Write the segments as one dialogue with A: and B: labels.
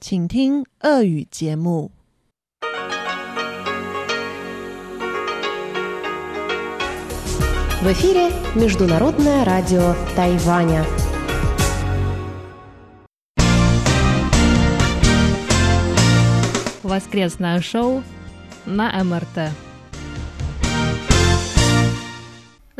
A: 请听俄语节目。
B: В эфире Международное радио Тайваня.
C: Воскресное шоу на МРТ.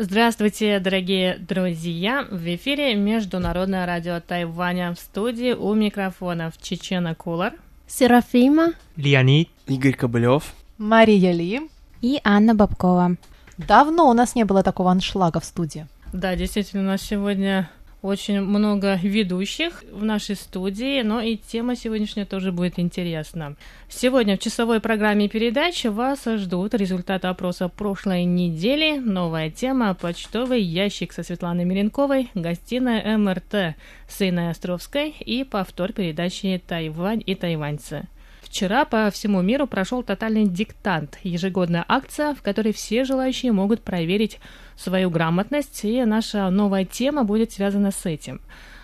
C: Здравствуйте, дорогие друзья! В эфире Международное радио Тайваня в студии у микрофонов Чечена Кулар,
D: Серафима
E: Леонид.
F: Игорь Кобылев.
G: Мария Ли.
D: и Анна Бабкова.
G: Давно у нас не было такого аншлага в студии.
C: Да, действительно, у нас сегодня очень много ведущих в нашей студии, но и тема сегодняшняя тоже будет интересна. Сегодня в часовой программе передачи вас ждут результаты опроса прошлой недели, новая тема «Почтовый ящик» со Светланой Миренковой, гостиная МРТ с Инной Островской и повтор передачи «Тайвань и тайваньцы». Вчера по всему миру прошел тотальный диктант, ежегодная акция, в которой все желающие могут проверить свою грамотность, и наша новая тема будет связана с этим.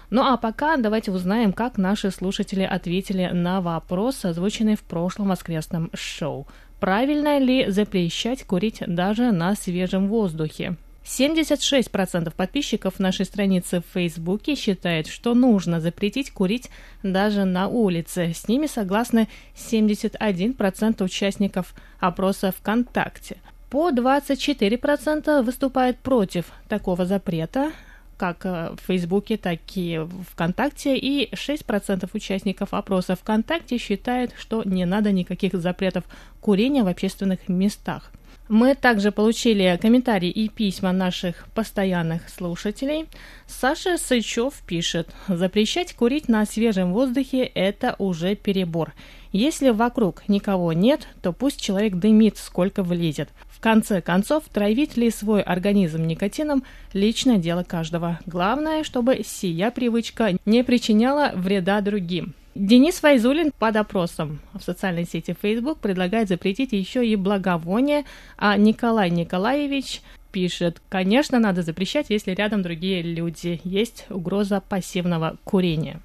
C: Ну а пока давайте узнаем, как наши слушатели ответили на вопрос, озвученный в прошлом воскресном шоу. Правильно ли запрещать курить даже на свежем воздухе? 76% подписчиков нашей страницы в Фейсбуке считают, что нужно запретить курить даже на улице. С ними согласны 71% участников опроса ВКонтакте. По 24% выступают против такого запрета, как э, в Фейсбуке, так и ВКонтакте, и 6% участников опроса ВКонтакте считают, что не надо никаких запретов курения в общественных местах. Мы также получили комментарии и письма наших постоянных слушателей. Саша Сычев пишет, запрещать курить на свежем воздухе – это уже перебор. Если вокруг никого нет, то пусть человек дымит, сколько влезет. В конце концов, травить ли свой организм никотином – личное дело каждого. Главное, чтобы сия привычка не причиняла вреда другим. Денис Файзулин под опросом в социальной сети Facebook предлагает запретить еще и благовоние, а Николай Николаевич пишет, конечно, надо запрещать, если рядом другие люди. Есть угроза пассивного курения.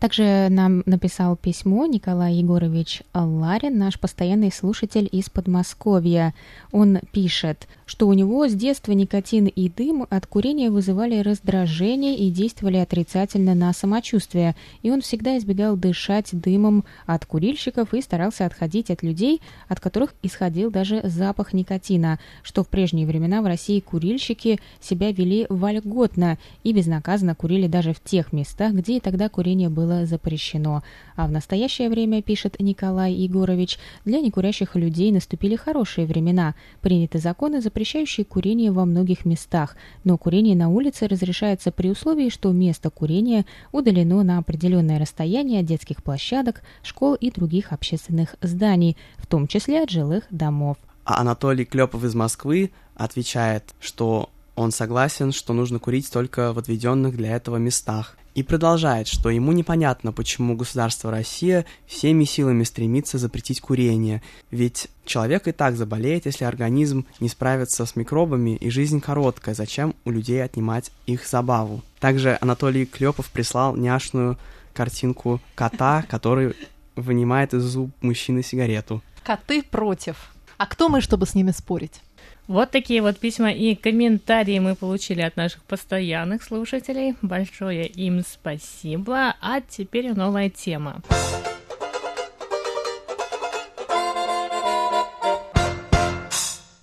D: Также нам написал письмо Николай Егорович Ларин, наш постоянный слушатель из Подмосковья. Он пишет, что у него с детства никотин и дым от курения вызывали раздражение и действовали отрицательно на самочувствие, и он всегда избегал дышать дымом от курильщиков и старался отходить от людей, от которых исходил даже запах никотина, что в прежние времена в России курильщики себя вели вольготно и безнаказанно курили даже в тех местах, где и тогда курение было запрещено. А в настоящее время, пишет Николай Егорович, для некурящих людей наступили хорошие времена. Приняты законы, запрещающие курение во многих местах, но курение на улице разрешается при условии, что место курения удалено на определенное расстояние от детских площадок, школ и других общественных зданий, в том числе от жилых домов.
F: А Анатолий Клепов из Москвы отвечает, что он согласен, что нужно курить только в отведенных для этого местах. И продолжает, что ему непонятно, почему государство Россия всеми силами стремится запретить курение, ведь человек и так заболеет, если организм не справится с микробами, и жизнь короткая, зачем у людей отнимать их забаву. Также Анатолий Клепов прислал няшную картинку кота, который вынимает из зуб мужчины сигарету.
G: Коты против. А кто мы, чтобы с ними спорить?
C: Вот такие вот письма и комментарии мы получили от наших постоянных слушателей. Большое им спасибо. А теперь новая тема.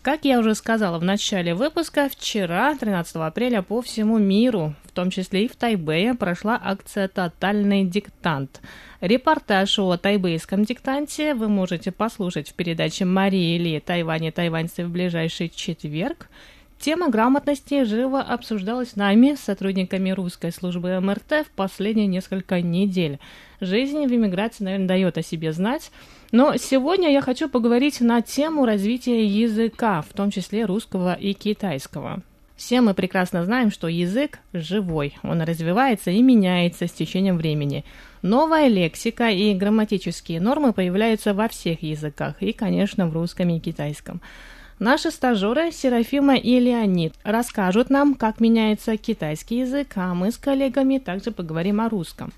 C: Как я уже сказала в начале выпуска, вчера, 13 апреля, по всему миру, в том числе и в Тайбэе, прошла акция «Тотальный диктант». Репортаж о тайбэйском диктанте вы можете послушать в передаче Марии Ли «Тайвань и тайваньцы» в ближайший четверг. Тема грамотности живо обсуждалась нами, сотрудниками русской службы МРТ, в последние несколько недель. Жизнь в эмиграции, наверное, дает о себе знать. Но сегодня я хочу поговорить на тему развития языка, в том числе русского и китайского. Все мы прекрасно знаем, что язык живой, он развивается и меняется с течением времени. Новая лексика и грамматические нормы появляются во всех языках, и, конечно, в русском и китайском. Наши стажеры Серафима и Леонид расскажут нам, как меняется китайский язык, а мы с коллегами также поговорим о русском.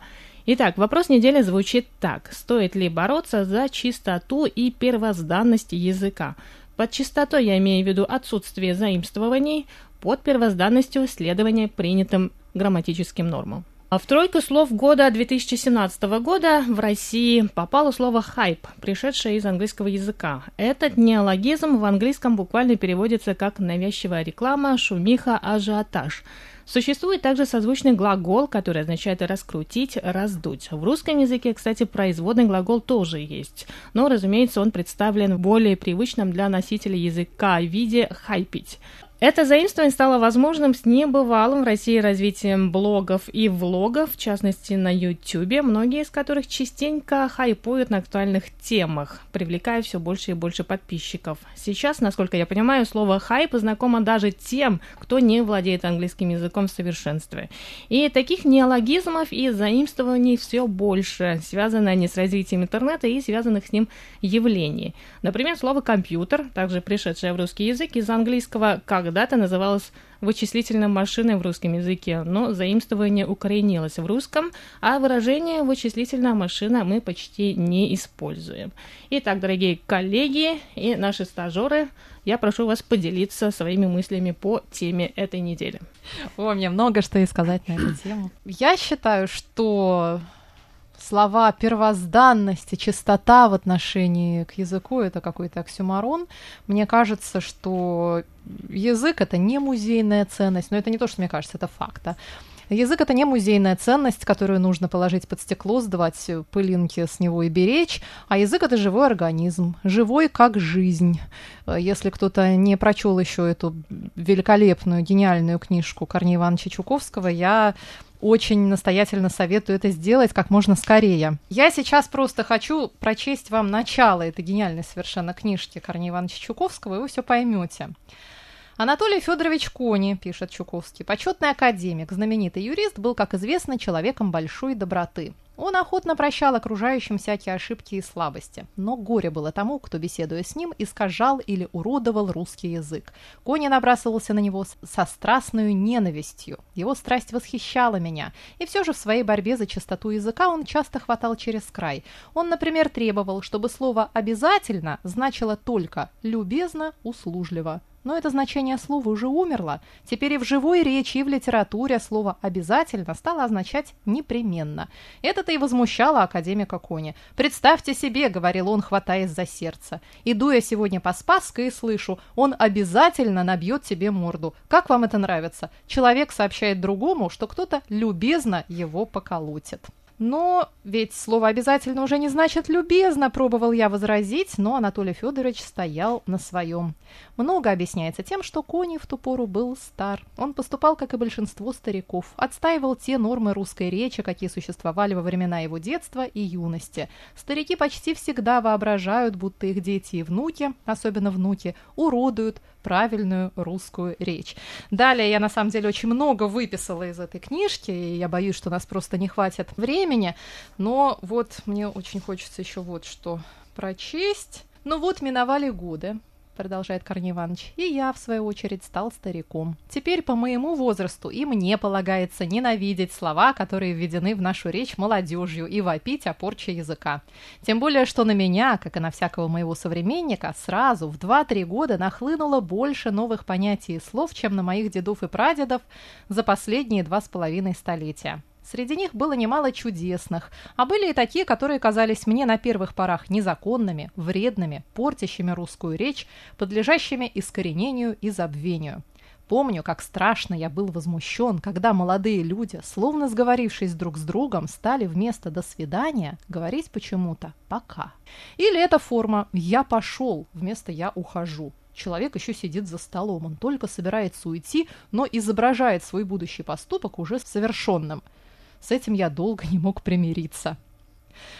C: Итак, вопрос недели звучит так. Стоит ли бороться за чистоту и первозданность языка? Под чистотой я имею в виду отсутствие заимствований, под первозданностью следования принятым грамматическим нормам. А в тройку слов года 2017 года в России попало слово «хайп», пришедшее из английского языка. Этот неологизм в английском буквально переводится как «навязчивая реклама», «шумиха», «ажиотаж». Существует также созвучный глагол, который означает раскрутить, раздуть. В русском языке, кстати, производный глагол тоже есть, но, разумеется, он представлен в более привычном для носителя языка виде «хайпить». Это заимствование стало возможным с небывалым в России развитием блогов и влогов, в частности на YouTube, многие из которых частенько хайпуют на актуальных темах, привлекая все больше и больше подписчиков. Сейчас, насколько я понимаю, слово «хайп» знакомо даже тем, кто не владеет английским языком в совершенстве. И таких неологизмов и заимствований все больше, связанные они с развитием интернета и связанных с ним явлений. Например, слово «компьютер», также пришедшее в русский язык из английского «как когда-то называлась вычислительной машиной в русском языке, но заимствование укоренилось в русском, а выражение «вычислительная машина» мы почти не используем. Итак, дорогие коллеги и наши стажеры, я прошу вас поделиться своими мыслями по теме этой недели.
G: О, мне много что и сказать на эту тему. Я считаю, что слова первозданность и чистота в отношении к языку это какой-то оксюмарон. Мне кажется, что язык это не музейная ценность, но это не то, что мне кажется, это факт. Да? Язык это не музейная ценность, которую нужно положить под стекло, сдавать пылинки с него и беречь, а язык это живой организм, живой как жизнь. Если кто-то не прочел еще эту великолепную, гениальную книжку Корнея Ивановича Чуковского, я очень настоятельно советую это сделать как можно скорее. Я сейчас просто хочу прочесть вам начало этой гениальной совершенно книжки Корнея Ивановича Чуковского, и вы все поймете. Анатолий Федорович Кони, пишет Чуковский, почетный академик, знаменитый юрист, был, как известно, человеком большой доброты. Он охотно прощал окружающим всякие ошибки и слабости, но горе было тому, кто, беседуя с ним, искажал или уродовал русский язык. Кони набрасывался на него со страстной ненавистью. Его страсть восхищала меня, и все же в своей борьбе за чистоту языка он часто хватал через край. Он, например, требовал, чтобы слово «обязательно» значило только «любезно», «услужливо». Но это значение слова уже умерло. Теперь и в живой речи, и в литературе слово «обязательно» стало означать «непременно». Это-то и возмущало академика Кони. «Представьте себе», — говорил он, хватаясь за сердце, «иду я сегодня по Спасской и слышу, он обязательно набьет тебе морду. Как вам это нравится? Человек сообщает другому, что кто-то любезно его поколотит». Но ведь слово «обязательно» уже не значит «любезно», пробовал я возразить, но Анатолий Федорович стоял на своем. Много объясняется тем, что Кони в ту пору был стар. Он поступал, как и большинство стариков, отстаивал те нормы русской речи, какие существовали во времена его детства и юности. Старики почти всегда воображают, будто их дети и внуки, особенно внуки, уродуют правильную русскую речь. Далее я на самом деле очень много выписала из этой книжки, и я боюсь, что у нас просто не хватит времени, но вот мне очень хочется еще вот что прочесть. Ну вот миновали годы, продолжает Корней Иванович, и я, в свою очередь, стал стариком. Теперь по моему возрасту и мне полагается ненавидеть слова, которые введены в нашу речь молодежью, и вопить о порче языка. Тем более, что на меня, как и на всякого моего современника, сразу в 2-3 года нахлынуло больше новых понятий и слов, чем на моих дедов и прадедов за последние два с половиной столетия. Среди них было немало чудесных, а были и такие, которые казались мне на первых порах незаконными, вредными, портящими русскую речь, подлежащими искоренению и забвению. Помню, как страшно я был возмущен, когда молодые люди, словно сговорившись друг с другом, стали вместо «до свидания» говорить почему-то «пока». Или эта форма «я пошел» вместо «я ухожу». Человек еще сидит за столом, он только собирается уйти, но изображает свой будущий поступок уже совершенным – с этим я долго не мог примириться.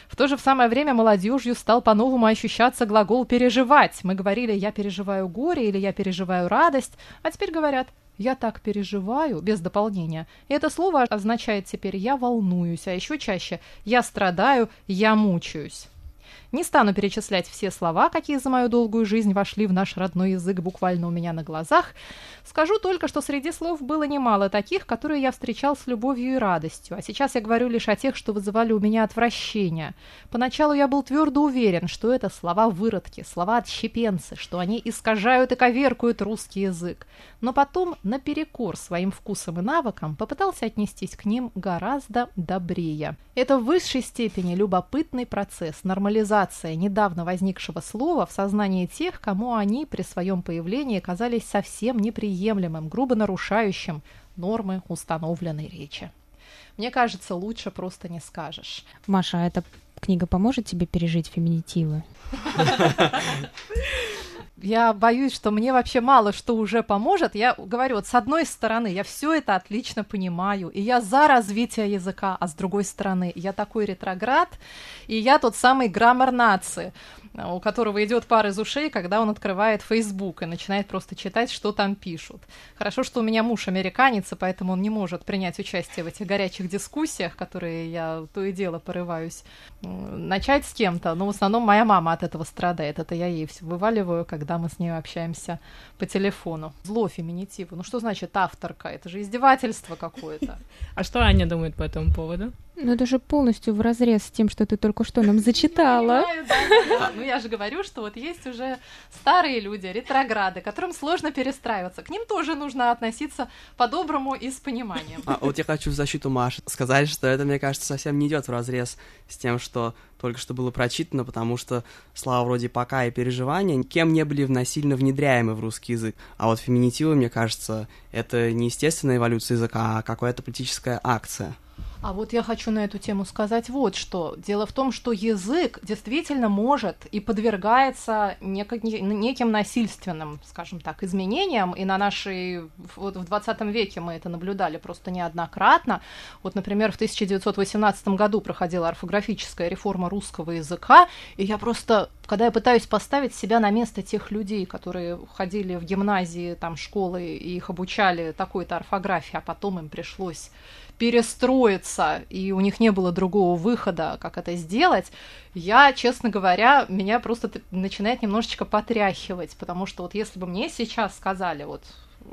G: В то же самое время молодежью стал по-новому ощущаться глагол «переживать». Мы говорили «я переживаю горе» или «я переживаю радость», а теперь говорят «я так переживаю» без дополнения. И это слово означает теперь «я волнуюсь», а еще чаще «я страдаю», «я мучаюсь». Не стану перечислять все слова, какие за мою долгую жизнь вошли в наш родной язык буквально у меня на глазах. Скажу только, что среди слов было немало таких, которые я встречал с любовью и радостью, а сейчас я говорю лишь о тех, что вызывали у меня отвращение. Поначалу я был твердо уверен, что это слова-выродки, слова-отщепенцы, что они искажают и коверкуют русский язык. Но потом, наперекор своим вкусам и навыкам, попытался отнестись к ним гораздо добрее. Это в высшей степени любопытный процесс, нормализация недавно возникшего слова в сознании тех, кому они при своем появлении казались совсем неприемлемым, грубо нарушающим нормы установленной речи. Мне кажется, лучше просто не скажешь.
D: Маша, а эта книга поможет тебе пережить феминитивы?
G: Я боюсь, что мне вообще мало что уже поможет. Я говорю, вот с одной стороны, я все это отлично понимаю, и я за развитие языка, а с другой стороны, я такой ретроград, и я тот самый граммар нации у которого идет пар из ушей, когда он открывает Facebook и начинает просто читать, что там пишут. Хорошо, что у меня муж американец, и поэтому он не может принять участие в этих горячих дискуссиях, которые я то и дело порываюсь начать с кем-то, но в основном моя мама от этого страдает. Это я ей все вываливаю, когда мы с ней общаемся по телефону. Зло феминитиву. Ну что значит авторка? Это же издевательство какое-то.
C: А что Аня думает по этому поводу?
D: Ну это же полностью в разрез с тем, что ты только что нам зачитала.
G: Ну я же говорю, что вот есть уже старые люди, ретрограды, которым сложно перестраиваться. К ним тоже нужно относиться по-доброму и с пониманием.
F: А вот я хочу в защиту Маши сказать, что это, мне кажется, совсем не идет в разрез с тем, что только что было прочитано, потому что слова вроде «пока» и «переживания» кем не были насильно внедряемы в русский язык. А вот феминитивы, мне кажется, это не естественная эволюция языка, а какая-то политическая акция.
G: А вот я хочу на эту тему сказать вот что. Дело в том, что язык действительно может и подвергается неким насильственным, скажем так, изменениям, и на нашей, вот в 20 веке мы это наблюдали просто неоднократно. Вот, например, в 1918 году проходила орфографическая реформа русского языка, и я просто, когда я пытаюсь поставить себя на место тех людей, которые ходили в гимназии, там, школы, и их обучали такой-то орфографии, а потом им пришлось перестроиться, и у них не было другого выхода, как это сделать, я, честно говоря, меня просто начинает немножечко потряхивать, потому что вот если бы мне сейчас сказали, вот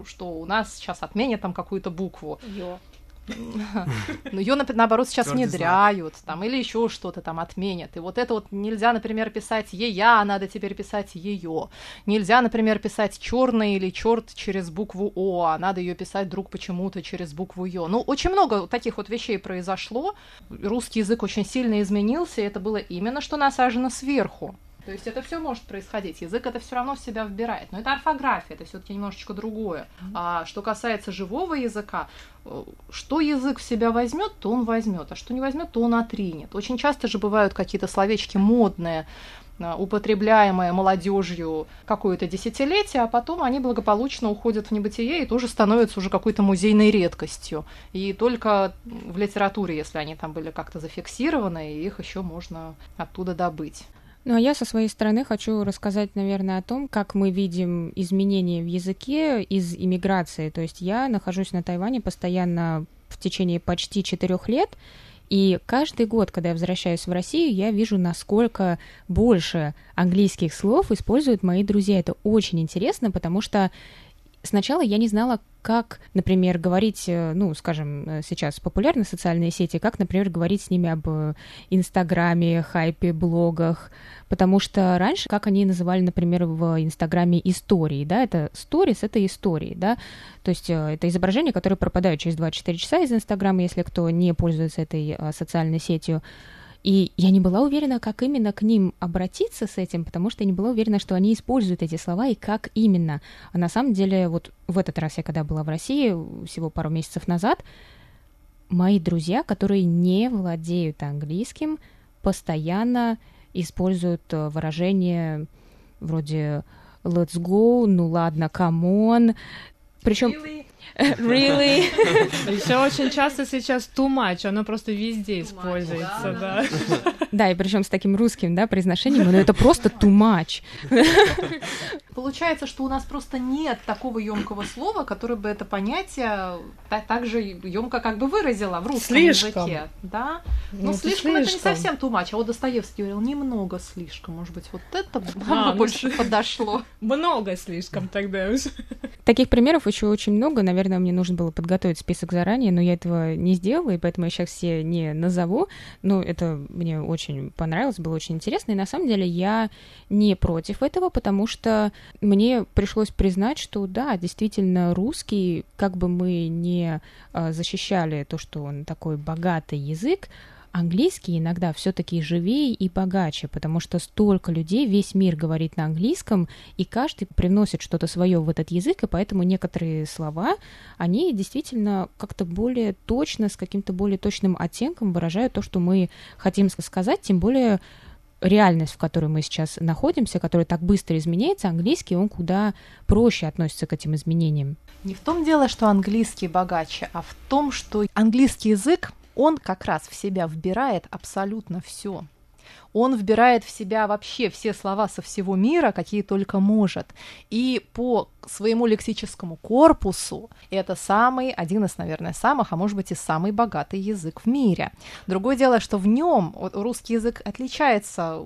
G: что у нас сейчас отменят там какую-то букву. Ё. Но ее, наоборот, сейчас внедряют, там, или еще что-то там отменят. И вот это вот нельзя, например, писать ея, надо теперь писать ее. Нельзя, например, писать черный или черт через букву О, а надо ее писать вдруг почему-то через букву Ё. Ну, очень много таких вот вещей произошло. Русский язык очень сильно изменился, и это было именно что насажено сверху. То есть это все может происходить. Язык это все равно в себя вбирает. Но это орфография, это все-таки немножечко другое. А что касается живого языка, э, что язык в себя возьмет, то он возьмет, а что не возьмет, то он отринет. Очень часто же бывают какие-то словечки модные, э, употребляемые молодежью какое-то десятилетие, а потом они благополучно уходят в небытие и тоже становятся уже какой-то музейной редкостью. И только в литературе, если они там были как-то зафиксированы, их еще можно оттуда добыть.
D: Ну а я со своей стороны хочу рассказать, наверное, о том, как мы видим изменения в языке из иммиграции. То есть я нахожусь на Тайване постоянно в течение почти четырех лет, и каждый год, когда я возвращаюсь в Россию, я вижу, насколько больше английских слов используют мои друзья. Это очень интересно, потому что сначала я не знала, как, например, говорить, э, ну, скажем, э, сейчас популярны социальные сети, как, например, говорить с ними об э, Инстаграме, хайпе, блогах, потому что раньше, как они называли, например, в Инстаграме истории, да, это сторис, это истории, да, то есть это изображения, которые пропадают через 24 часа из Инстаграма, если кто не пользуется этой социальной сетью, и я не была уверена, как именно к ним обратиться с этим, потому что я не была уверена, что они используют эти слова и как именно. А на самом деле, вот в этот раз я когда была в России, всего пару месяцев назад, мои друзья, которые не владеют английским, постоянно используют э, выражения вроде let's go, ну ладно, come on. Причем really?
C: Really? Еще очень часто сейчас too much, оно просто везде используется, да.
D: Да, и причем с таким русским, да, произношением, но это просто too much.
G: Получается, что у нас просто нет такого емкого слова, которое бы это понятие так же емко как бы выразило в русском слишком. языке. Да? Но ну, слишком, слишком это не совсем тумач. А вот Достоевский говорил немного слишком. Может быть, вот это а, бы больше ну, подошло.
C: Много слишком тогда уже.
D: Таких примеров еще очень много. Наверное, мне нужно было подготовить список заранее, но я этого не сделала, и поэтому я сейчас все не назову. Но это мне очень понравилось, было очень интересно. И на самом деле я не против этого, потому что мне пришлось признать, что да, действительно, русский, как бы мы не а, защищали то, что он такой богатый язык, английский иногда все-таки живее и богаче, потому что столько людей, весь мир говорит на английском, и каждый привносит что-то свое в этот язык, и поэтому некоторые слова, они действительно как-то более точно, с каким-то более точным оттенком выражают то, что мы хотим сказать, тем более реальность, в которой мы сейчас находимся, которая так быстро изменяется, английский, он куда проще относится к этим изменениям.
G: Не в том дело, что английский богаче, а в том, что английский язык, он как раз в себя вбирает абсолютно все он вбирает в себя вообще все слова со всего мира, какие только может. И по своему лексическому корпусу это самый, один из, наверное, самых, а может быть и самый богатый язык в мире. Другое дело, что в нем русский язык отличается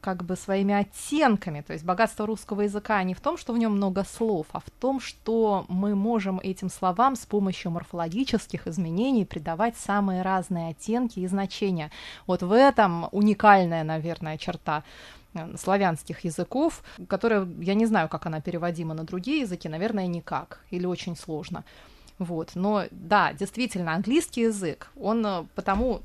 G: как бы своими оттенками. То есть богатство русского языка не в том, что в нем много слов, а в том, что мы можем этим словам с помощью морфологических изменений придавать самые разные оттенки и значения. Вот в этом уникальная, наверное, черта э, славянских языков, которая, я не знаю, как она переводима на другие языки, наверное, никак, или очень сложно. Вот. Но да, действительно, английский язык, он э, потому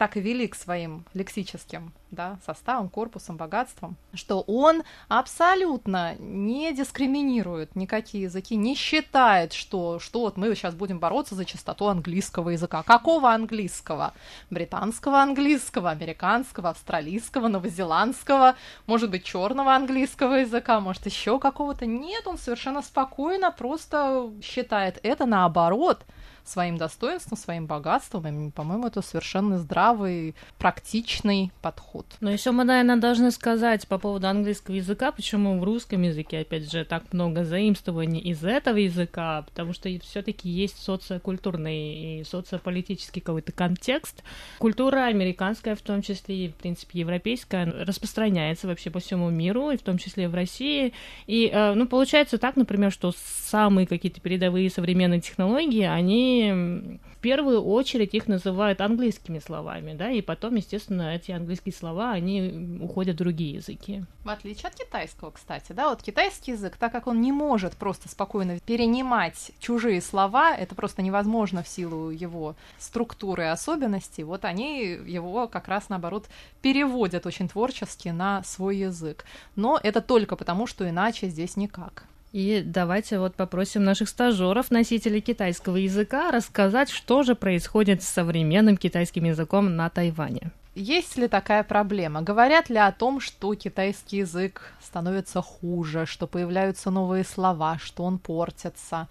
G: так и велик своим лексическим да, составом, корпусом, богатством, что он абсолютно не дискриминирует никакие языки, не считает, что, что вот мы сейчас будем бороться за чистоту английского языка. Какого английского? Британского английского, американского, австралийского, новозеландского, может быть, черного английского языка, может, еще какого-то. Нет, он совершенно спокойно просто считает это наоборот – своим достоинством, своим богатством. И, по-моему, это совершенно здравый, практичный подход.
C: Но еще мы, наверное, должны сказать по поводу английского языка, почему в русском языке, опять же, так много заимствований из этого языка, потому что все-таки есть социокультурный и социополитический какой-то контекст. Культура американская, в том числе и, в принципе, европейская, распространяется вообще по всему миру, и в том числе в России. И, э, ну, получается так, например, что самые какие-то передовые современные технологии, они в первую очередь их называют английскими словами, да, и потом, естественно, эти английские слова, они уходят в другие языки.
G: В отличие от китайского, кстати, да, вот китайский язык, так как он не может просто спокойно перенимать чужие слова, это просто невозможно в силу его структуры и особенностей, вот они его как раз, наоборот, переводят очень творчески на свой язык. Но это только потому, что иначе здесь никак.
C: И давайте вот попросим наших стажеров, носителей китайского языка, рассказать, что же происходит с современным китайским языком на Тайване.
G: Есть ли такая проблема? Говорят ли о том, что китайский язык становится хуже, что появляются новые слова, что он портится?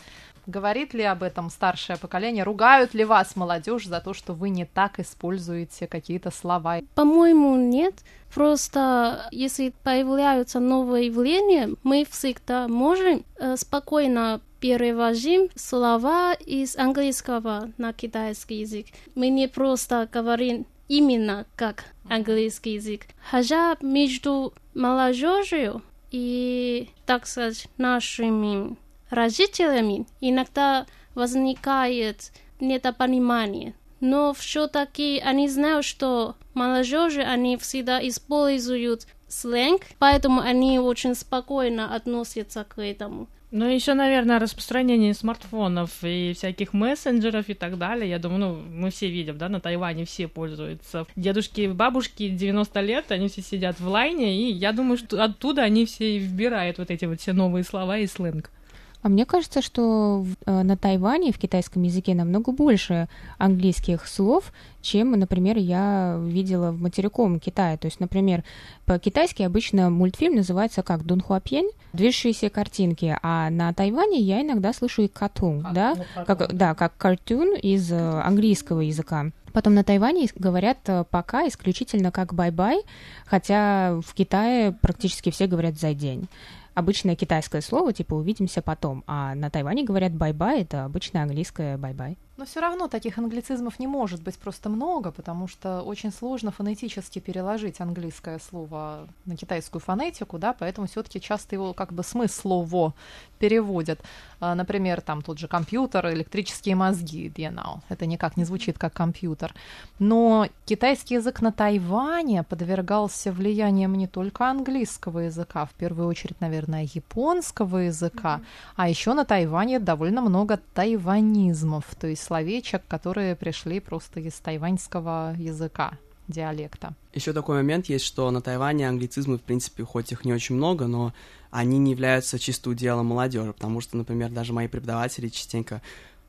G: Говорит ли об этом старшее поколение? Ругают ли вас, молодежь, за то, что вы не так используете какие-то слова?
E: По-моему, нет. Просто если появляются новые явления, мы всегда можем э, спокойно переводим слова из английского на китайский язык. Мы не просто говорим именно как английский язык. Хотя между молодежью и, так сказать, нашими родителями иногда возникает недопонимание. Но все-таки они знают, что молодежи, они всегда используют сленг, поэтому они очень спокойно относятся к этому.
C: Ну, еще, наверное, распространение смартфонов и всяких мессенджеров и так далее. Я думаю, ну, мы все видим, да, на Тайване все пользуются. Дедушки, бабушки 90 лет, они все сидят в лайне, и я думаю, что оттуда они все вбирают вот эти вот все новые слова и сленг.
D: А мне кажется, что э, на Тайване в китайском языке намного больше английских слов, чем, например, я видела в материковом Китае. То есть, например, по-китайски обычно мультфильм называется как 动画片, движущиеся картинки, а на Тайване я иногда слышу и 卡通, а, да, ну, как, да, как cartoon из э, английского языка. Потом на Тайване говорят э, пока исключительно как бай-бай, хотя в Китае практически все говорят 再见. Обычное китайское слово, типа «увидимся потом», а на Тайване говорят «бай-бай», это обычное английское «bye-bye».
G: Но все равно таких англицизмов не может быть просто много, потому что очень сложно фонетически переложить английское слово на китайскую фонетику, да, поэтому все-таки часто его как бы смыслово переводят. А, например, там тот же компьютер, электрические мозги, 电脑. Это никак не звучит как компьютер. Но китайский язык на Тайване подвергался влиянием не только английского языка, в первую очередь, наверное, японского языка, mm-hmm. а еще на Тайване довольно много тайванизмов, то есть словечек, которые пришли просто из тайваньского языка диалекта.
F: Еще такой момент есть, что на Тайване англицизмы, в принципе, хоть их не очень много, но они не являются чисто уделом молодежи, потому что, например, даже мои преподаватели частенько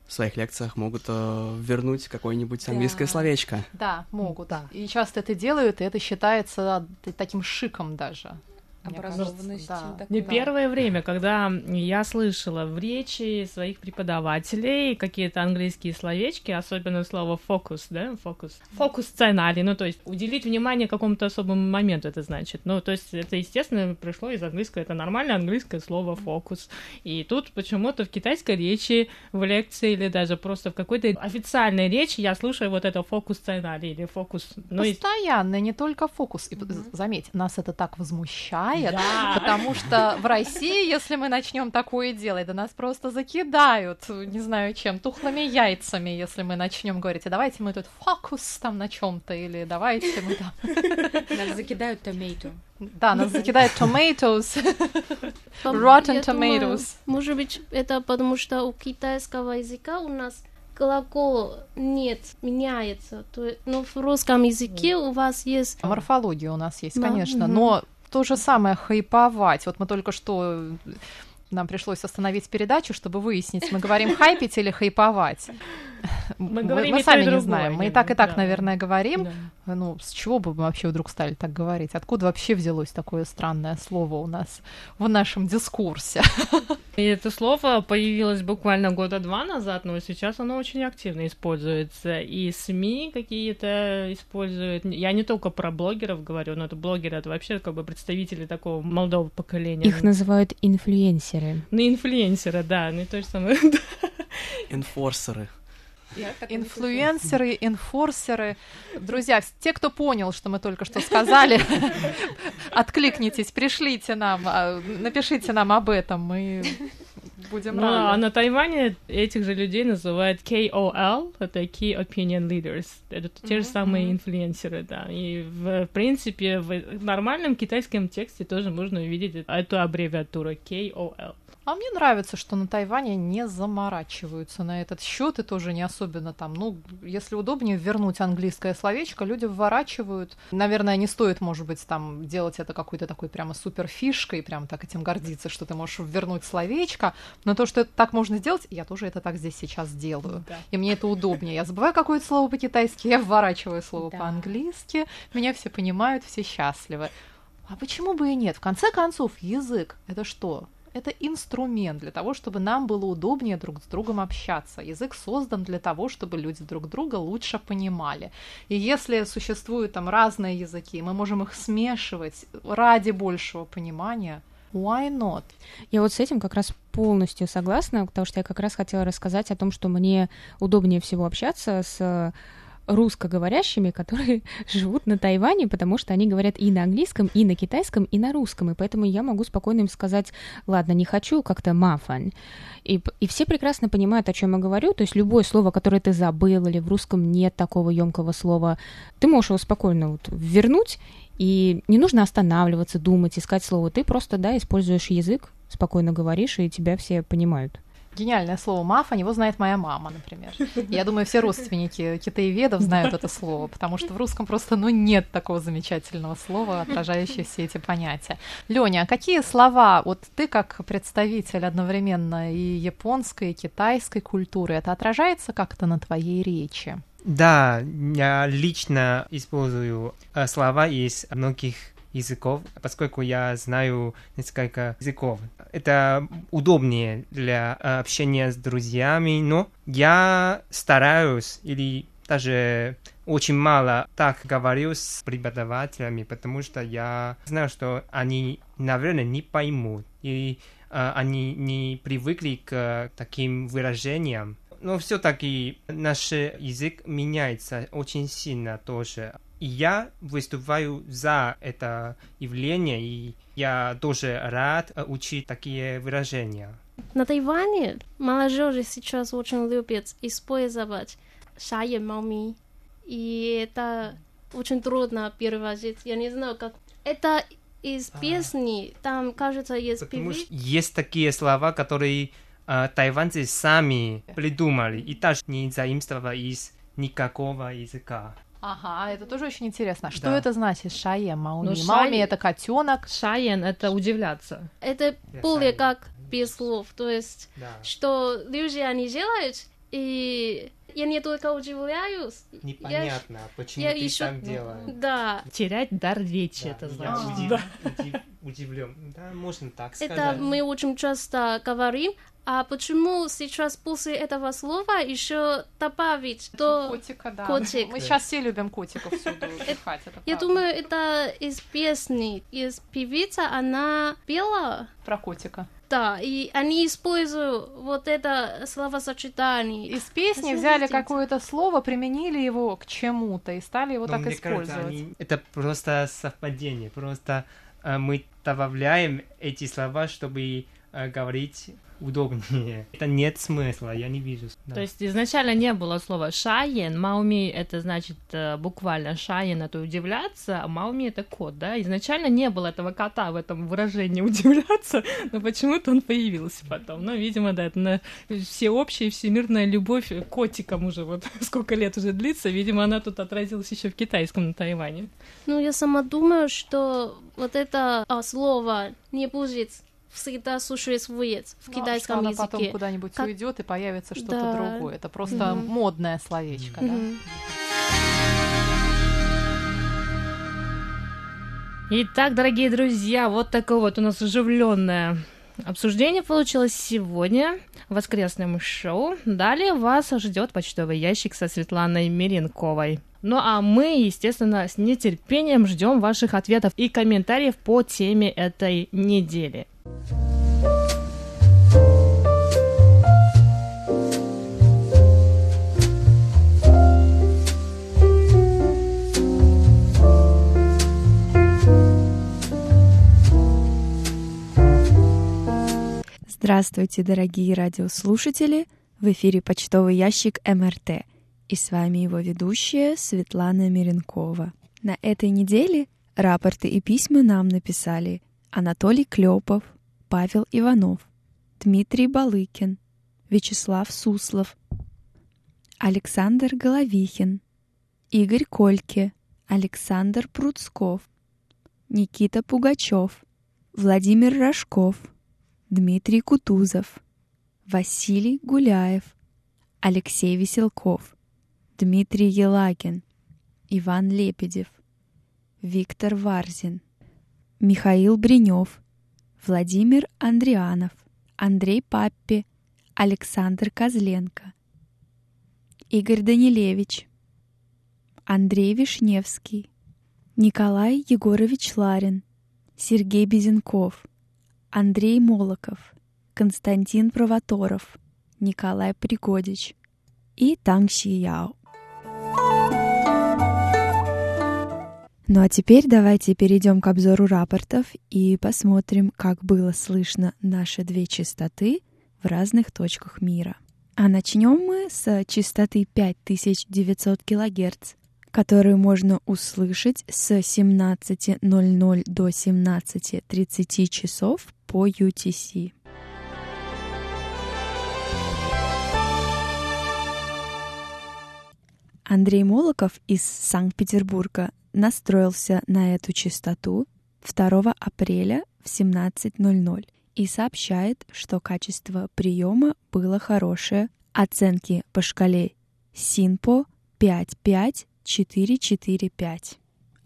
F: в своих лекциях могут э, вернуть какое-нибудь английское да. словечко.
G: Да, могут. Да. И часто это делают, и это считается таким шиком даже
C: образованности. Да. Не первое время, когда я слышала в речи своих преподавателей какие-то английские словечки, особенно слово фокус, да, фокус, фокус сценарий, ну то есть уделить внимание какому-то особому моменту это значит. Ну то есть это естественно пришло из английского, это нормальное английское слово фокус. И тут почему-то в китайской речи, в лекции или даже просто в какой-то официальной речи я слушаю вот это фокус сценарий или фокус.
G: Ну, Постоянно, и... не только фокус. И, mm-hmm. заметь, нас это так возмущает знает, да. потому что в России, если мы начнем такое делать, да нас просто закидают, не знаю чем, тухлыми яйцами, если мы начнем говорить, а давайте мы тут фокус там на чем-то, или давайте мы там...
H: Нас закидают tomato.
G: Да, нас закидают tomatoes, rotten tomatoes.
E: Может быть, это потому что у китайского языка у нас глагол нет, меняется. То, но в русском языке у вас есть...
G: Морфология у нас есть, конечно, но то же самое хайповать. Вот мы только что нам пришлось остановить передачу, чтобы выяснить, мы говорим хайпить или хайповать. Мы, мы, мы сами не знаем. Мы и так, и так, да. наверное, говорим. Да. Ну, с чего бы мы вообще вдруг стали так говорить? Откуда вообще взялось такое странное слово у нас в нашем дискурсе?
C: И это слово появилось буквально года два назад, но сейчас оно очень активно используется. И СМИ какие-то используют. Я не только про блогеров говорю, но это блогеры, это вообще как бы представители такого молодого поколения.
D: Их называют инфлюенсеры.
C: Ну, инфлюенсеры, да, не то же самое.
F: Инфорсеры.
G: Инфлюенсеры, инфорсеры. Друзья, те, кто понял, что мы только что сказали, откликнитесь, пришлите нам, а, напишите нам об этом, мы будем ну, рады.
C: А на Тайване этих же людей называют KOL, это Key Opinion Leaders. Это mm-hmm. те же самые инфлюенсеры, да. И, в, в принципе, в нормальном китайском тексте тоже можно увидеть эту аббревиатуру KOL.
G: А мне нравится, что на Тайване не заморачиваются на этот счет и тоже не особенно там, ну, если удобнее вернуть английское словечко, люди вворачивают. Наверное, не стоит, может быть, там делать это какой-то такой прямо супер фишкой, прям так этим гордиться, что ты можешь вернуть словечко, но то, что это так можно сделать, я тоже это так здесь сейчас делаю. Да. И мне это удобнее. Я забываю какое-то слово по-китайски, я вворачиваю слово да. по-английски, меня все понимают, все счастливы. А почему бы и нет? В конце концов, язык — это что? Это инструмент для того, чтобы нам было удобнее друг с другом общаться. Язык создан для того, чтобы люди друг друга лучше понимали. И если существуют там разные языки, мы можем их смешивать ради большего понимания, Why not?
D: Я вот с этим как раз полностью согласна, потому что я как раз хотела рассказать о том, что мне удобнее всего общаться с русскоговорящими, которые живут на Тайване, потому что они говорят и на английском, и на китайском, и на русском, и поэтому я могу спокойно им сказать, ладно, не хочу, как-то мафан. И, и все прекрасно понимают, о чем я говорю, то есть любое слово, которое ты забыл, или в русском нет такого емкого слова, ты можешь его спокойно вот вернуть, и не нужно останавливаться, думать, искать слово, ты просто, да, используешь язык, спокойно говоришь, и тебя все понимают
G: гениальное слово мафа, него знает моя мама, например. Я думаю, все родственники китаеведов знают это слово, потому что в русском просто ну, нет такого замечательного слова, отражающего все эти понятия. Леня, а какие слова, вот ты как представитель одновременно и японской, и китайской культуры, это отражается как-то на твоей речи?
I: Да, я лично использую э, слова из многих языков, поскольку я знаю несколько языков. Это удобнее для э, общения с друзьями, но я стараюсь или даже очень мало так говорю с преподавателями, потому что я знаю, что они, наверное, не поймут, и э, они не привыкли к таким выражениям. Но все-таки наш язык меняется очень сильно тоже. И я выступаю за это явление, и я тоже рад учить такие выражения.
E: На Тайване молодежь сейчас очень любит использовать шае мауми. И это очень трудно переводить. Я не знаю, как... Это из песни, там, кажется, есть
I: Потому
E: певица.
I: есть такие слова, которые тайванцы сами придумали, и даже не заимствовали из никакого языка.
G: Ага, это тоже очень интересно. Что
I: Да.
G: это значит? Шае, Мауми.
C: Ну,
G: Мауми
C: шае-
G: это котенок.
C: Шаен — это удивляться.
E: Это
I: Я
E: более
I: шае.
E: как без слов. То есть,
I: Да.
E: что люди, они делают, и я не только удивляюсь. я-
I: Непонятно, почему
E: я
I: ты
E: ещё-
I: так делаешь.
E: Да,
C: Терять дар речи,
I: Да,
C: это
I: я
C: значит.
I: удив-
C: Да.
I: удив- удивлен. Да, можно так сказать.
E: это мы очень часто говорим. А почему сейчас после этого слова еще добавить то...
G: Котика, да.
E: котик.
G: Мы сейчас все любим котиков всюду пихать. это
E: Я думаю, это из песни, из певица, она пела,
G: Про котика.
E: да, и они используют вот это словосочетание.
G: Из песни взяли какое-то слово, применили его к чему-то и стали его
I: Но
G: так
I: кажется,
G: использовать.
I: они- это просто совпадение. Просто э, мы добавляем эти слова, чтобы э, говорить удобнее. Это нет смысла, я не вижу. Да.
C: То есть изначально не было слова шаен, мауми это значит э, буквально шаен это удивляться, а мауми это кот, да? Изначально не было этого кота в этом выражении удивляться, но почему-то он появился потом. Ну, видимо, да, это на всеобщая всемирная любовь к котикам уже вот сколько лет уже длится, видимо, она тут отразилась еще в китайском на Тайване.
E: Ну, я сама думаю, что вот это а, слово не будет всегда существует в
G: Ну, а что
E: китайском
G: она
E: языке.
G: потом куда-нибудь
E: Как-
G: уйдет и появится что-то
E: Да.
G: другое. Это просто
E: Мгм.
G: модное словечко, да?
E: Мгм.
C: Итак, дорогие друзья, вот такое вот у нас оживленное обсуждение получилось сегодня в воскресном шоу. Далее вас ждет почтовый ящик со Светланой Миренковой. Ну а мы, естественно, с нетерпением ждем ваших ответов и комментариев по теме этой недели.
J: Здравствуйте, дорогие радиослушатели! В эфире почтовый ящик МРТ. И с вами его ведущая Светлана Миренкова. На этой неделе рапорты и письма нам написали Анатолий Клепов, Павел Иванов, Дмитрий Балыкин, Вячеслав Суслов, Александр Головихин, Игорь Кольке, Александр Пруцков, Никита Пугачев, Владимир Рожков, Дмитрий Кутузов, Василий Гуляев, Алексей Веселков, Дмитрий Елагин, Иван Лепедев, Виктор Варзин, Михаил Бринев, Владимир Андрианов, Андрей Паппи, Александр Козленко, Игорь Данилевич, Андрей Вишневский, Николай Егорович Ларин, Сергей Безенков, Андрей Молоков, Константин Провоторов, Николай Пригодич и Танг Яо. Ну а теперь давайте перейдем к обзору рапортов и посмотрим, как было слышно наши две частоты в разных точках мира. А начнем мы с частоты 5900 кГц, которую можно услышать с 17.00 до 17.30 часов по UTC. Андрей Молоков из Санкт-Петербурга настроился на эту частоту 2 апреля в 17.00 и сообщает, что качество приема было хорошее, оценки по шкале СИНПО 55445.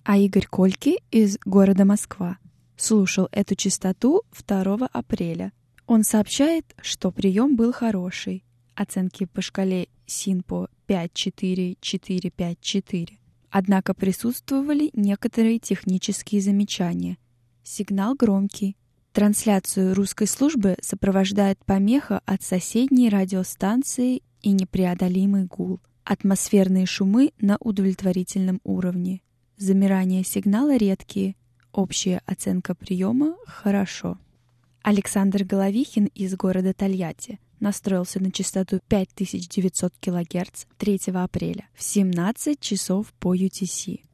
J: А Игорь Кольки из города Москва слушал эту частоту 2 апреля. Он сообщает, что прием был хороший, оценки по шкале Синпо 54454. Однако присутствовали некоторые технические замечания. Сигнал громкий. Трансляцию русской службы сопровождает помеха от соседней радиостанции и непреодолимый гул. Атмосферные шумы на удовлетворительном уровне. Замирания сигнала редкие. Общая оценка приема – хорошо. Александр Головихин из города Тольятти настроился на частоту 5900 кГц 3 апреля в 17 часов по UTC.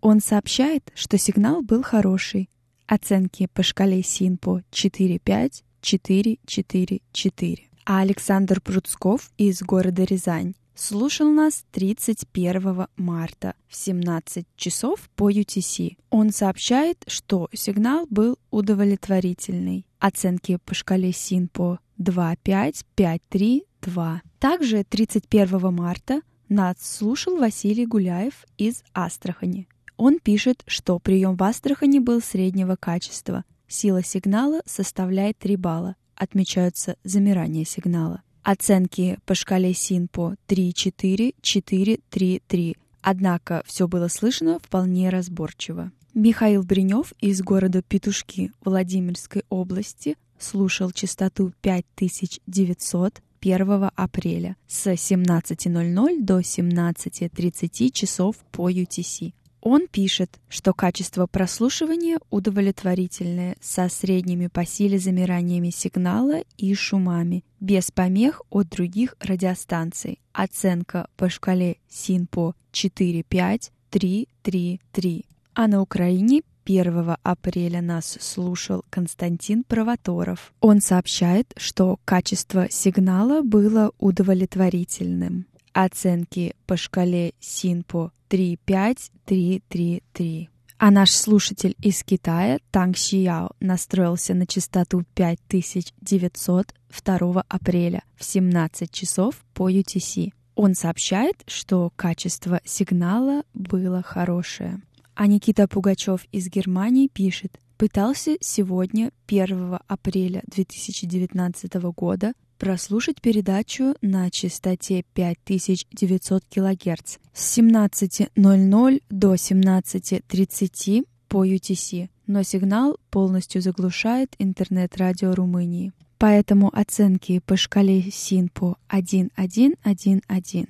J: Он сообщает, что сигнал был хороший. Оценки по шкале СИНПО 4.5, 4.4.4. А Александр Пруцков из города Рязань слушал нас 31 марта в 17 часов по UTC. Он сообщает, что сигнал был удовлетворительный. Оценки по шкале СИНПО 2.5, 5.3, 2. Также 31 марта нас слушал Василий Гуляев из Астрахани. Он пишет, что прием в Астрахани был среднего качества. Сила сигнала составляет 3 балла. Отмечаются замирания сигнала. Оценки по шкале СИНПО 3-4, 4-3-3. Однако все было слышно вполне разборчиво. Михаил Бринев из города Петушки Владимирской области слушал частоту 5900 1 апреля с 17.00 до 17.30 часов по UTC. Он пишет, что качество прослушивания удовлетворительное, со средними по силе замираниями сигнала и шумами, без помех от других радиостанций. Оценка по шкале СИНПО 4-5, 3-3-3. А на Украине 1 апреля нас слушал Константин Провоторов. Он сообщает, что качество сигнала было удовлетворительным. Оценки по шкале СИНПО 35333. А наш слушатель из Китая Танг Шияо настроился на частоту 5900 2 апреля в 17 часов по UTC. Он сообщает, что качество сигнала было хорошее. А Никита Пугачев из Германии пишет, пытался сегодня, 1 апреля 2019 года, прослушать передачу на частоте 5900 кГц с 17.00 до 17.30 по UTC, но сигнал полностью заглушает интернет-радио Румынии. Поэтому оценки по шкале СИНПО 1111.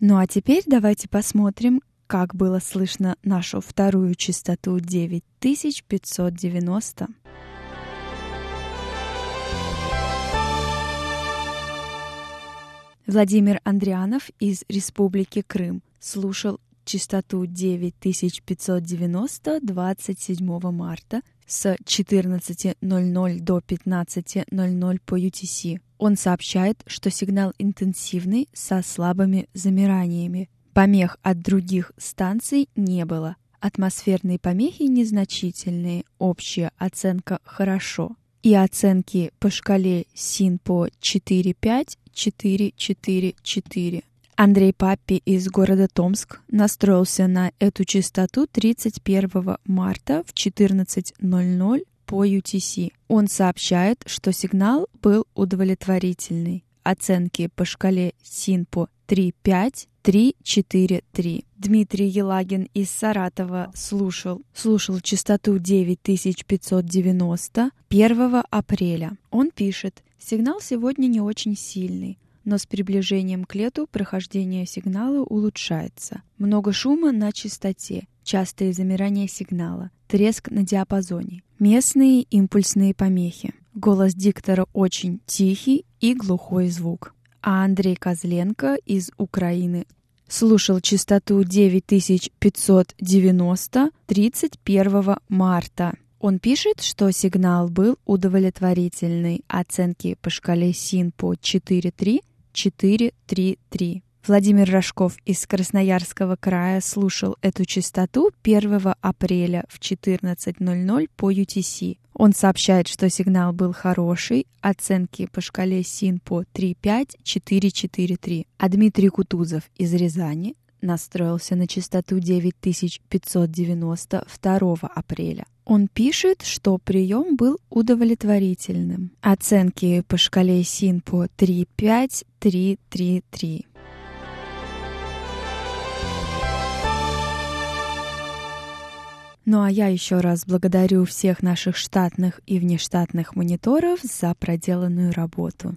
J: Ну а теперь давайте посмотрим, как было слышно нашу вторую частоту 9590. Владимир Андрианов из Республики Крым слушал частоту 9590 27 марта с 14.00 до 15.00 по UTC. Он сообщает, что сигнал интенсивный со слабыми замираниями. Помех от других станций не было. Атмосферные помехи незначительные, общая оценка «хорошо». И оценки по шкале СИНПО 4.5, 4.4.4. Андрей Паппи из города Томск настроился на эту частоту 31 марта в 14.00 по UTC. Он сообщает, что сигнал был удовлетворительный. Оценки по шкале СИНПО 3.5, 3-4-3. Дмитрий Елагин из Саратова слушал, слушал частоту 9590 1 апреля. Он пишет, сигнал сегодня не очень сильный но с приближением к лету прохождение сигнала улучшается. Много шума на частоте, частые замирания сигнала, треск на диапазоне, местные импульсные помехи. Голос диктора очень тихий и глухой звук. А Андрей Козленко из Украины слушал частоту 9590 31 марта. Он пишет, что сигнал был удовлетворительный. Оценки по шкале СИН по 4.3 433. Владимир Рожков из Красноярского края слушал эту частоту 1 апреля в 14.00 по UTC. Он сообщает, что сигнал был хороший, оценки по шкале СИН по 35443. А Дмитрий Кутузов из Рязани настроился на частоту 9590 2 апреля. Он пишет, что прием был удовлетворительным. Оценки по шкале СИНПО 3,5, 3, Ну а я еще раз благодарю всех наших штатных и внештатных мониторов за проделанную работу.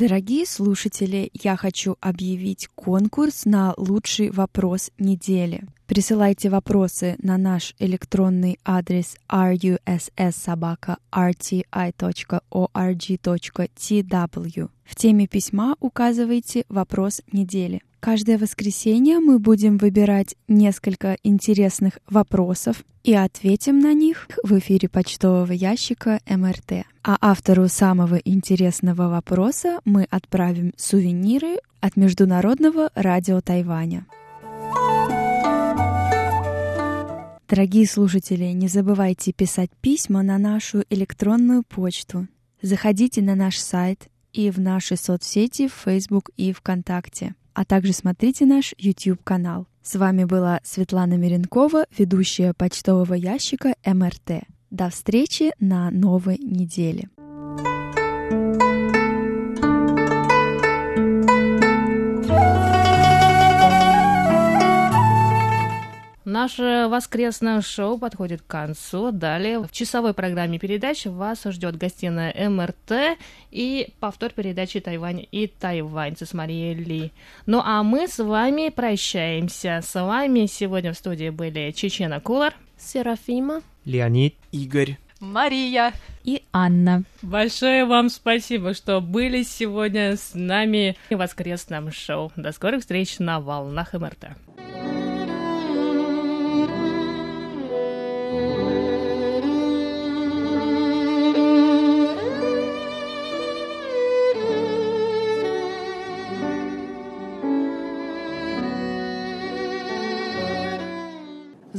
J: Дорогие слушатели, я хочу объявить конкурс на лучший вопрос недели. Присылайте вопросы на наш электронный адрес russsobaka.rti.org.tw. В теме письма указывайте вопрос недели. Каждое воскресенье мы будем выбирать несколько интересных вопросов и ответим на них в эфире почтового ящика МРТ. А автору самого интересного вопроса мы отправим сувениры от Международного радио Тайваня. Дорогие слушатели, не забывайте писать письма на нашу электронную почту. Заходите на наш сайт и в наши соцсети в Facebook и ВКонтакте а также смотрите наш YouTube-канал. С вами была Светлана Миренкова, ведущая почтового ящика МРТ. До встречи на новой неделе.
C: Наше воскресное шоу подходит к концу. Далее в часовой программе передач вас ждет гостиная МРТ и повтор передачи «Тайвань и тайваньцы» с Марией Ли. Ну а мы с вами прощаемся. С вами сегодня в студии были Чечена Кулар,
E: Серафима,
I: Леонид,
F: Игорь,
G: Мария
D: и Анна.
C: Большое вам спасибо, что были сегодня с нами в воскресном шоу. До скорых встреч на волнах МРТ.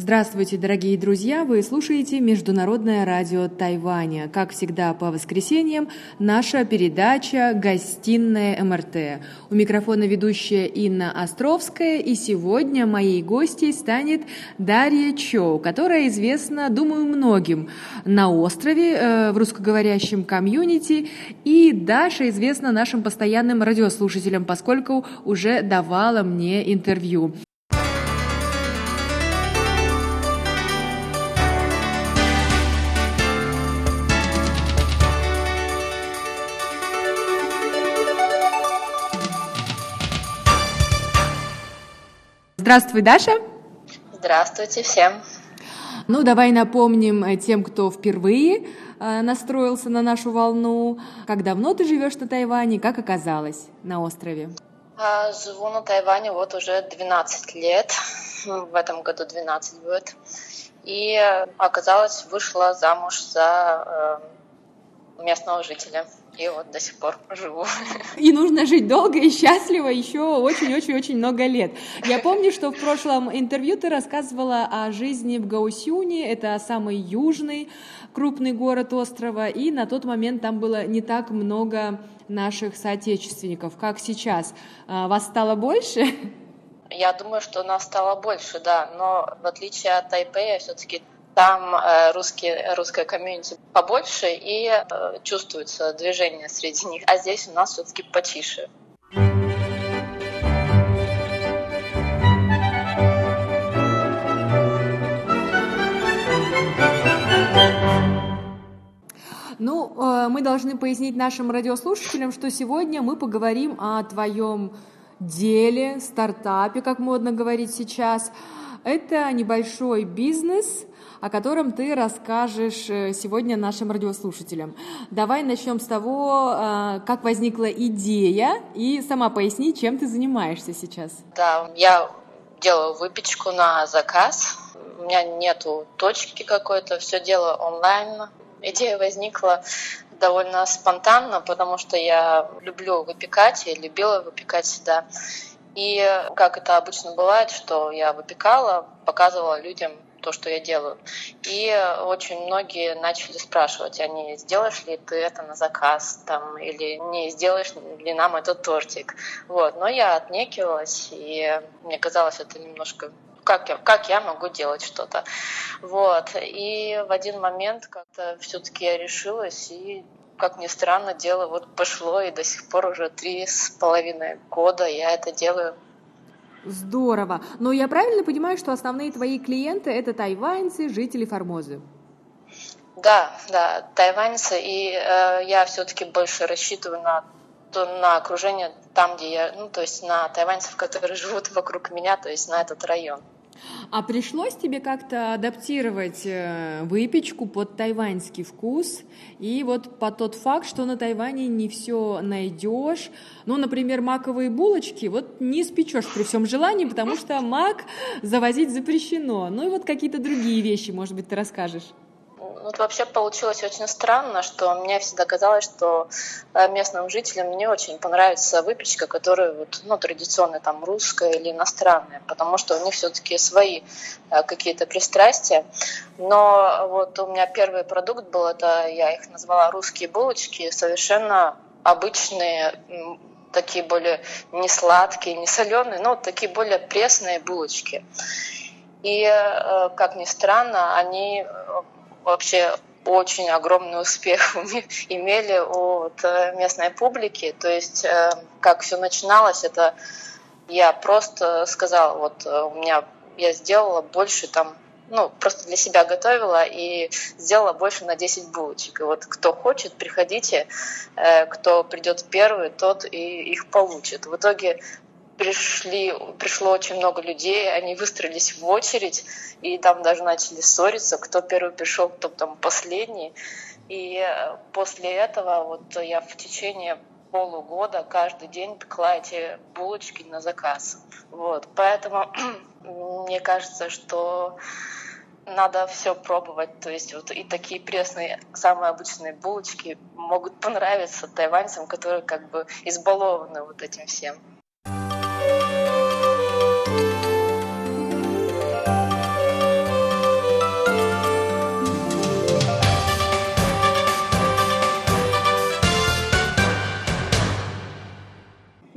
K: Здравствуйте, дорогие друзья! Вы слушаете Международное радио Тайваня. Как всегда, по воскресеньям наша передача «Гостиная МРТ». У микрофона ведущая Инна Островская, и сегодня моей гостьей станет Дарья Чоу, которая известна, думаю, многим на острове, э, в русскоговорящем комьюнити, и Даша известна нашим постоянным радиослушателям, поскольку уже давала мне интервью. Здравствуй, Даша.
L: Здравствуйте всем.
K: Ну, давай напомним э, тем, кто впервые э, настроился на нашу волну. Как давно ты живешь на Тайване? Как оказалось на острове?
L: А, живу на Тайване вот уже 12 лет. В этом году 12 будет. И оказалось, вышла замуж за э, местного жителя и вот до сих пор живу.
K: И нужно жить долго и счастливо еще очень-очень-очень много лет. Я помню, что в прошлом интервью ты рассказывала о жизни в Гаусюне, это самый южный крупный город острова, и на тот момент там было не так много наших соотечественников, как сейчас. А, вас стало больше?
L: Я думаю, что нас стало больше, да, но в отличие от Тайпея, все-таки там э, русские, русская комьюнити побольше и э, чувствуется движение среди них, а здесь у нас все-таки потише.
K: Ну, э, мы должны пояснить нашим радиослушателям, что сегодня мы поговорим о твоем деле, стартапе, как модно говорить сейчас. Это небольшой бизнес, о котором ты расскажешь э, сегодня нашим радиослушателям. Давай начнем с того, э, как возникла идея, и сама поясни, чем ты занимаешься сейчас.
L: Да, я делаю выпечку на заказ. У меня нету точки какой-то, все делаю онлайн. Идея возникла довольно спонтанно, потому что я люблю выпекать, я любила выпекать всегда. И как это обычно бывает, что я выпекала, показывала людям то, что я делаю. И очень многие начали спрашивать, а не сделаешь ли ты это на заказ, там, или не сделаешь ли нам этот тортик. Вот. Но я отнекивалась, и мне казалось это немножко как я, как я могу делать что-то. Вот. И в один момент как-то все-таки я решилась, и, как ни странно, дело вот пошло, и до сих пор уже три с половиной года я это делаю.
K: Здорово. Но я правильно понимаю, что основные твои клиенты это тайваньцы, жители Формозы?
L: Да, да, тайваньцы, и э, я все-таки больше рассчитываю на то на окружение там, где я, ну, то есть на тайваньцев, которые живут вокруг меня, то есть на этот район.
K: А пришлось тебе как-то адаптировать э, выпечку под тайваньский вкус и вот по тот факт, что на Тайване не все найдешь. Ну, например, маковые булочки вот не испечешь при всем желании, потому что мак завозить запрещено. Ну и вот какие-то другие вещи, может быть, ты расскажешь.
L: Вот вообще получилось очень странно, что мне всегда казалось, что э, местным жителям не очень понравится выпечка, которая вот, ну, традиционная, там, русская или иностранная, потому что у них все-таки свои э, какие-то пристрастия. Но вот у меня первый продукт был, это я их назвала русские булочки, совершенно обычные, такие более не сладкие, не соленые, но такие более пресные булочки. И, э, как ни странно, они вообще очень огромный успех имели у э, местной публики. То есть, э, как все начиналось, это я просто сказала, вот э, у меня я сделала больше там, ну, просто для себя готовила и сделала больше на 10 булочек. И вот кто хочет, приходите, кто придет первый, тот и их получит. В итоге пришли, пришло очень много людей, они выстроились в очередь, и там даже начали ссориться, кто первый пришел, кто там последний. И э, после этого вот я в течение полугода каждый день пекла эти булочки на заказ. Вот. Поэтому мне кажется, что надо все пробовать. То есть вот и такие пресные, самые обычные булочки могут понравиться тайваньцам, которые как бы избалованы вот этим всем.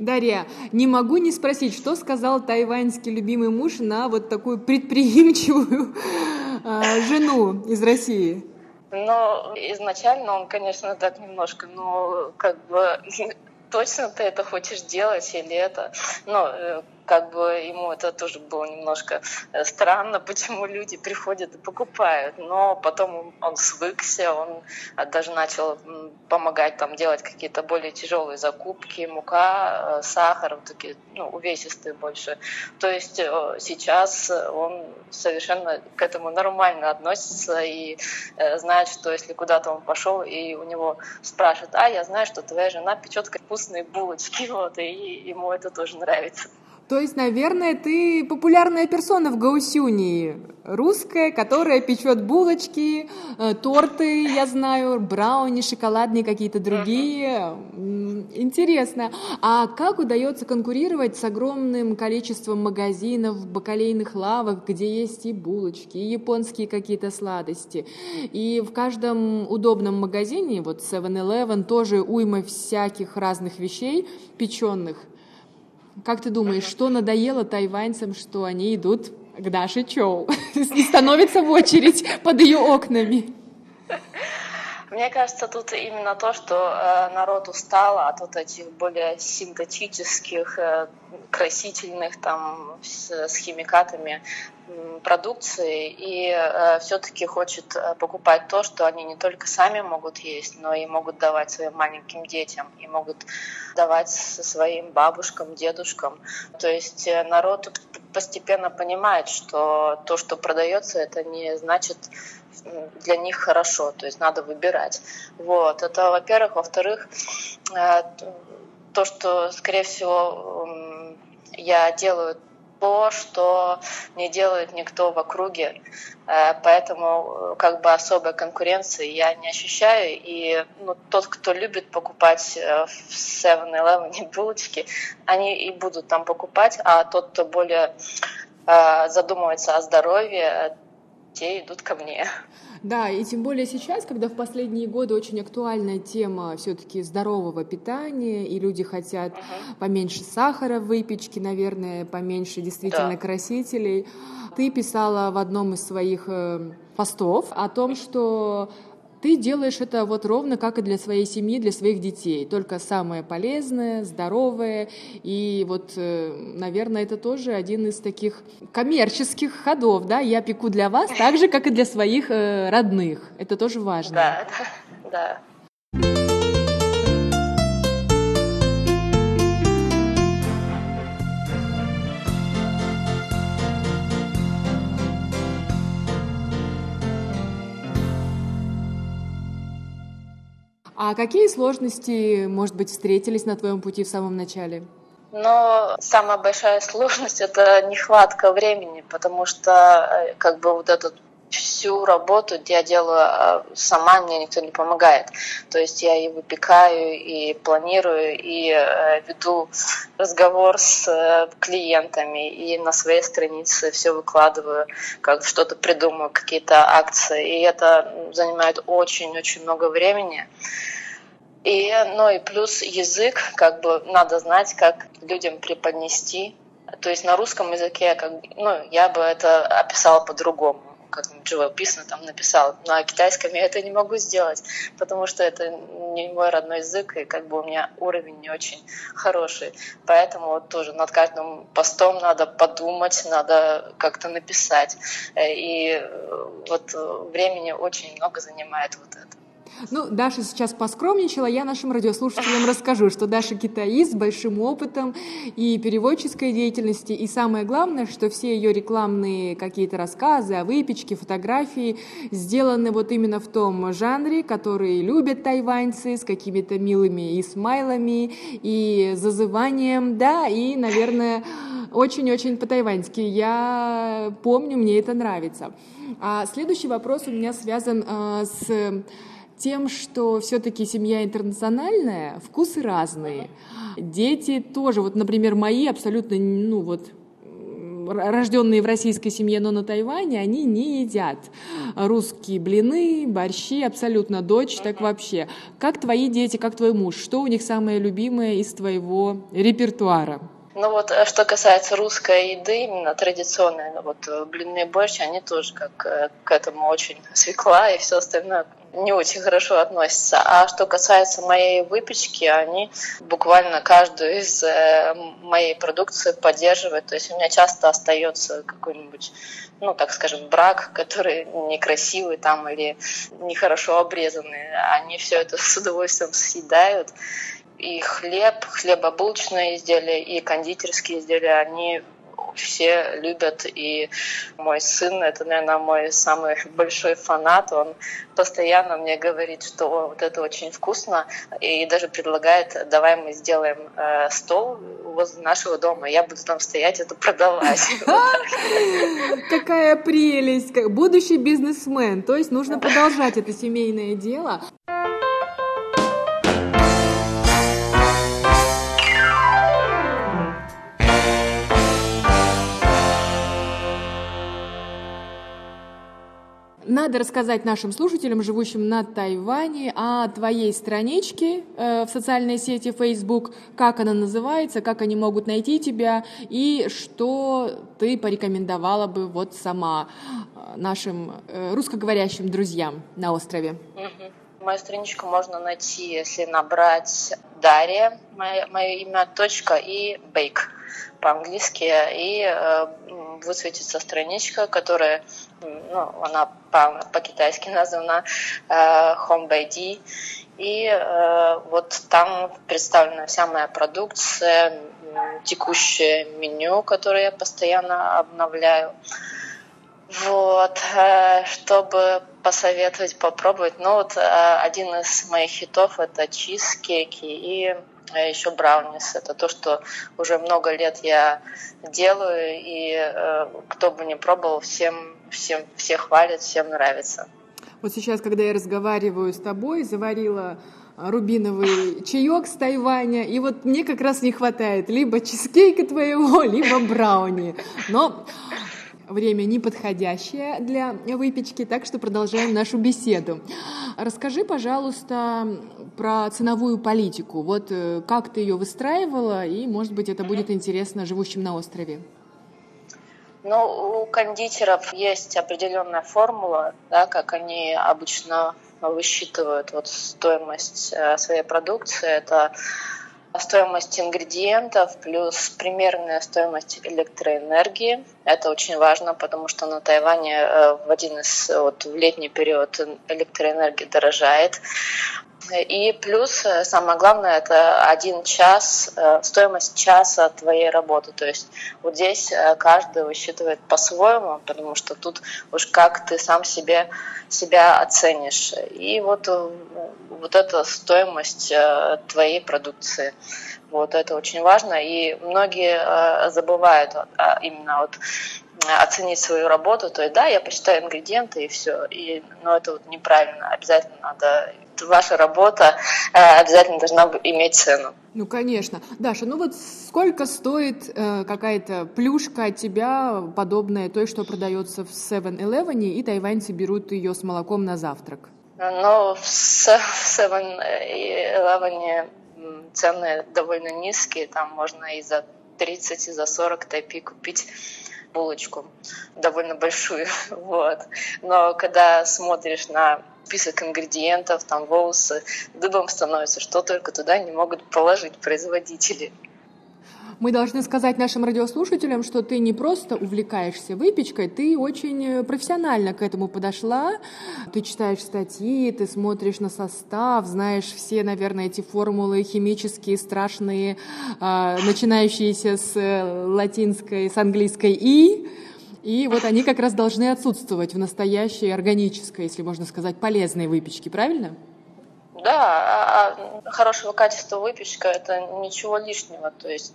K: Дарья, не могу не спросить, что сказал тайваньский любимый муж на вот такую предприимчивую э, жену из России?
L: Ну, изначально он, конечно, так немножко, ну, как бы точно ты это хочешь делать или это, ну, э, как бы ему это тоже было немножко э, странно, почему люди приходят и покупают. Но потом он свыкся, он э, даже начал помогать там делать какие-то более тяжелые закупки, мука, э, сахар, вот такие, ну, увесистые больше. То есть сейчас он совершенно к этому нормально относится и знает, что если куда-то он пошел и у него спрашивают, а я знаю, что твоя жена печет вкусные булочки, вот, и ему это тоже нравится.
K: То есть, наверное, ты популярная персона в Гаусюнии. Русская, которая печет булочки, э, торты, я знаю, брауни, шоколадные какие-то другие. Интересно. А как удается конкурировать с огромным количеством магазинов, бакалейных лавок, где есть и булочки, и японские какие-то сладости? И в каждом удобном магазине, вот 7-Eleven, тоже уйма всяких разных вещей печеных. Как ты думаешь, что надоело тайваньцам, что они идут к Даше Чоу и становятся в очередь под ее окнами?
L: Мне кажется, тут именно то, что э, народ устал от вот этих более синтетических, э, красительных там с, химикатами продукции и э, все-таки хочет э, покупать то, что они не только сами могут есть, но и могут давать своим маленьким детям, и могут давать своим бабушкам, дедушкам. То есть э, народ постепенно понимает, что то, что продается, это не значит для них хорошо, то есть надо выбирать. Вот, это во-первых. Во-вторых, э, то, что, скорее всего, я делаю то, что не делает никто в округе. Э, поэтому э, как бы особой конкуренции я не ощущаю. И ну, тот, кто любит покупать э, в 7-Eleven булочки, они и будут там покупать. А тот, кто более задумывается о здоровье, те идут ко мне.
K: Да, и тем более сейчас, когда в последние годы очень актуальная тема все-таки здорового питания, и люди хотят uh-huh. поменьше сахара в выпечке, наверное, поменьше действительно да. красителей. Ты писала в одном из своих э, постов о том, что ты делаешь это вот ровно как и для своей семьи, для своих детей. Только самое полезное, здоровое. И вот, э, наверное, это тоже один из таких коммерческих ходов, да? Я пеку для вас так же, как и для своих э, родных. Это тоже важно.
L: Да, да,
K: А какие сложности, может быть, встретились на твоем пути в самом начале?
L: Но самая большая сложность это нехватка времени, потому что э, как бы вот этот всю работу я делаю а, сама, мне никто не помогает. То есть я и выпекаю, и планирую, и э, веду разговор с э, клиентами, и на своей странице все выкладываю, как что-то придумаю, какие-то акции. И это занимает очень-очень много времени. И, ну и плюс язык, как бы надо знать, как людям преподнести. То есть на русском языке, как, ну, я бы это описала по-другому как живописно там написал. На китайском я это не могу сделать, потому что это не мой родной язык, и как бы у меня уровень не очень хороший. Поэтому вот тоже над каждым постом надо подумать, надо как-то написать. Э, и э, вот времени очень много занимает вот это.
K: Ну, Даша сейчас поскромничала, я нашим радиослушателям расскажу, что Даша китаист с большим опытом и переводческой деятельности, и самое главное, что все ее рекламные какие-то рассказы о выпечке, фотографии сделаны вот именно в том жанре, который любят тайваньцы, с какими-то милыми и смайлами, и зазыванием, да, и, наверное, очень-очень по-тайваньски. Я помню, мне это нравится. А следующий вопрос у меня связан а, с тем, что все-таки семья интернациональная, вкусы разные. Дети тоже, вот, например, мои абсолютно, ну вот, рожденные в российской семье, но на Тайване, они не едят русские блины, борщи, абсолютно дочь, так вообще. Как твои дети, как твой муж, что у них самое любимое из твоего репертуара?
L: Ну вот, э, что касается русской еды, именно традиционной, ну вот э, блинные борщ, они тоже как э, к этому очень свекла и все остальное не очень хорошо относятся. А что касается моей выпечки, они буквально каждую из моей продукции поддерживают. То есть у меня часто остается какой-нибудь, ну, так скажем, брак, который некрасивый там или нехорошо обрезанный. Они все это с удовольствием съедают и хлеб, хлебобулочные изделия, и кондитерские изделия, они все любят, и мой сын, это, наверное, мой самый большой фанат, он постоянно мне говорит, что вот это очень вкусно, и даже предлагает, давай мы сделаем э, стол возле нашего дома, я буду там стоять, это продавать.
K: Какая прелесть! Будущий бизнесмен, то есть нужно продолжать это семейное дело. Надо рассказать нашим слушателям, живущим на Тайване, о твоей страничке э, в социальной сети Facebook, как она называется, как они могут найти тебя и что ты порекомендовала бы вот сама э, нашим э, русскоговорящим друзьям на острове.
L: Мою страничку можно найти, если набрать Дарья, мое, мое имя, точка и бейк по-английски, и э, высветится страничка, которая ну, она по- по-китайски названа э, Home by D. И э, вот там представлена вся моя продукция, текущее меню, которое я постоянно обновляю. Вот, э, чтобы посоветовать, попробовать. Ну вот э, один из моих хитов это чизкейки и а еще браунис. Это то, что уже много лет я делаю, и э, кто бы не пробовал, всем, всем, все хвалят, всем нравится.
K: Вот сейчас, когда я разговариваю с тобой, заварила рубиновый чаек с Тайваня, и вот мне как раз не хватает либо чизкейка твоего, либо брауни. Но время неподходящее для выпечки, так что продолжаем нашу беседу. Расскажи, пожалуйста, про ценовую политику. Вот э, как ты ее выстраивала, и, может быть, это будет интересно живущим на острове.
L: Ну, у кондитеров есть определенная формула, да, как они обычно высчитывают вот стоимость э, своей продукции. Это стоимость ингредиентов плюс примерная стоимость электроэнергии. Это очень важно, потому что на Тайване э, в один из вот, в летний период электроэнергия дорожает. И плюс, э, самое главное, это один час, э, стоимость часа твоей работы. То есть вот здесь э, каждый высчитывает по-своему, потому что тут уж как ты сам себе, себя оценишь. И вот, вот эта стоимость твоей продукции. Вот это очень важно. И многие забывают именно вот оценить свою работу, то есть да, я посчитаю ингредиенты и все, и, но это вот неправильно, обязательно надо, ваша работа э, обязательно должна иметь цену.
K: Ну, конечно. Даша, ну вот сколько стоит э, какая-то плюшка от тебя, подобная той, что продается в 7-Eleven, и тайваньцы берут ее с молоком на завтрак?
L: Ну, в 7-Eleven цены довольно низкие, там можно и за 30, и за 40 тайпи купить булочку довольно большую, вот. Но когда смотришь на список ингредиентов, там волосы, дыбом становится, что только туда не могут положить производители.
K: Мы должны сказать нашим радиослушателям, что ты не просто увлекаешься выпечкой, ты очень э, профессионально к этому подошла. Ты читаешь статьи, ты смотришь на состав, знаешь все, наверное, эти формулы химические, страшные, э, начинающиеся с э, латинской, с английской «и». И вот они как раз должны отсутствовать в настоящей органической, если можно сказать, полезной выпечке, правильно?
L: Да, а, а хорошего качества выпечка это ничего лишнего. То есть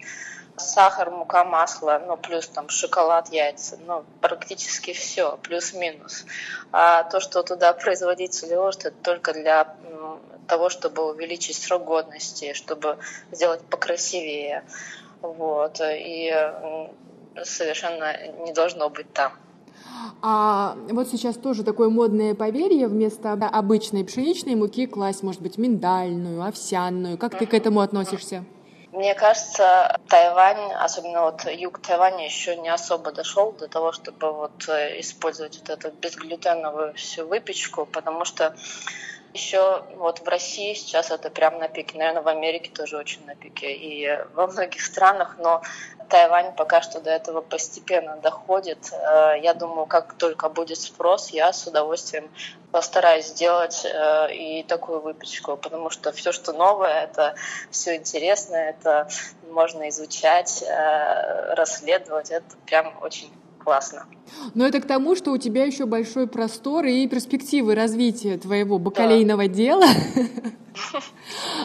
L: сахар, мука, масло, ну, плюс там шоколад, яйца, ну, практически все, плюс-минус. А то, что туда производитель ложит, это только для того, чтобы увеличить срок годности, чтобы сделать покрасивее. Вот. И совершенно не должно быть там.
K: А вот сейчас тоже такое модное поверье вместо обычной пшеничной муки класть, может быть, миндальную, овсяную. Как ты к этому относишься?
L: Мне кажется, Тайвань, особенно вот юг Тайваня, еще не особо дошел до того, чтобы вот э, использовать вот эту безглютеновую всю выпечку, потому что еще вот в России сейчас это прям на пике, наверное, в Америке тоже очень на пике и во многих странах, но Тайвань пока что до этого постепенно доходит. Э, я думаю, как только будет спрос, я с удовольствием постараюсь сделать э, и такую выпечку, потому что все, что новое, это все интересное, это можно изучать, э, расследовать, это прям очень классно.
K: Но это к тому, что у тебя еще большой простор и перспективы развития твоего бакалейного да. дела.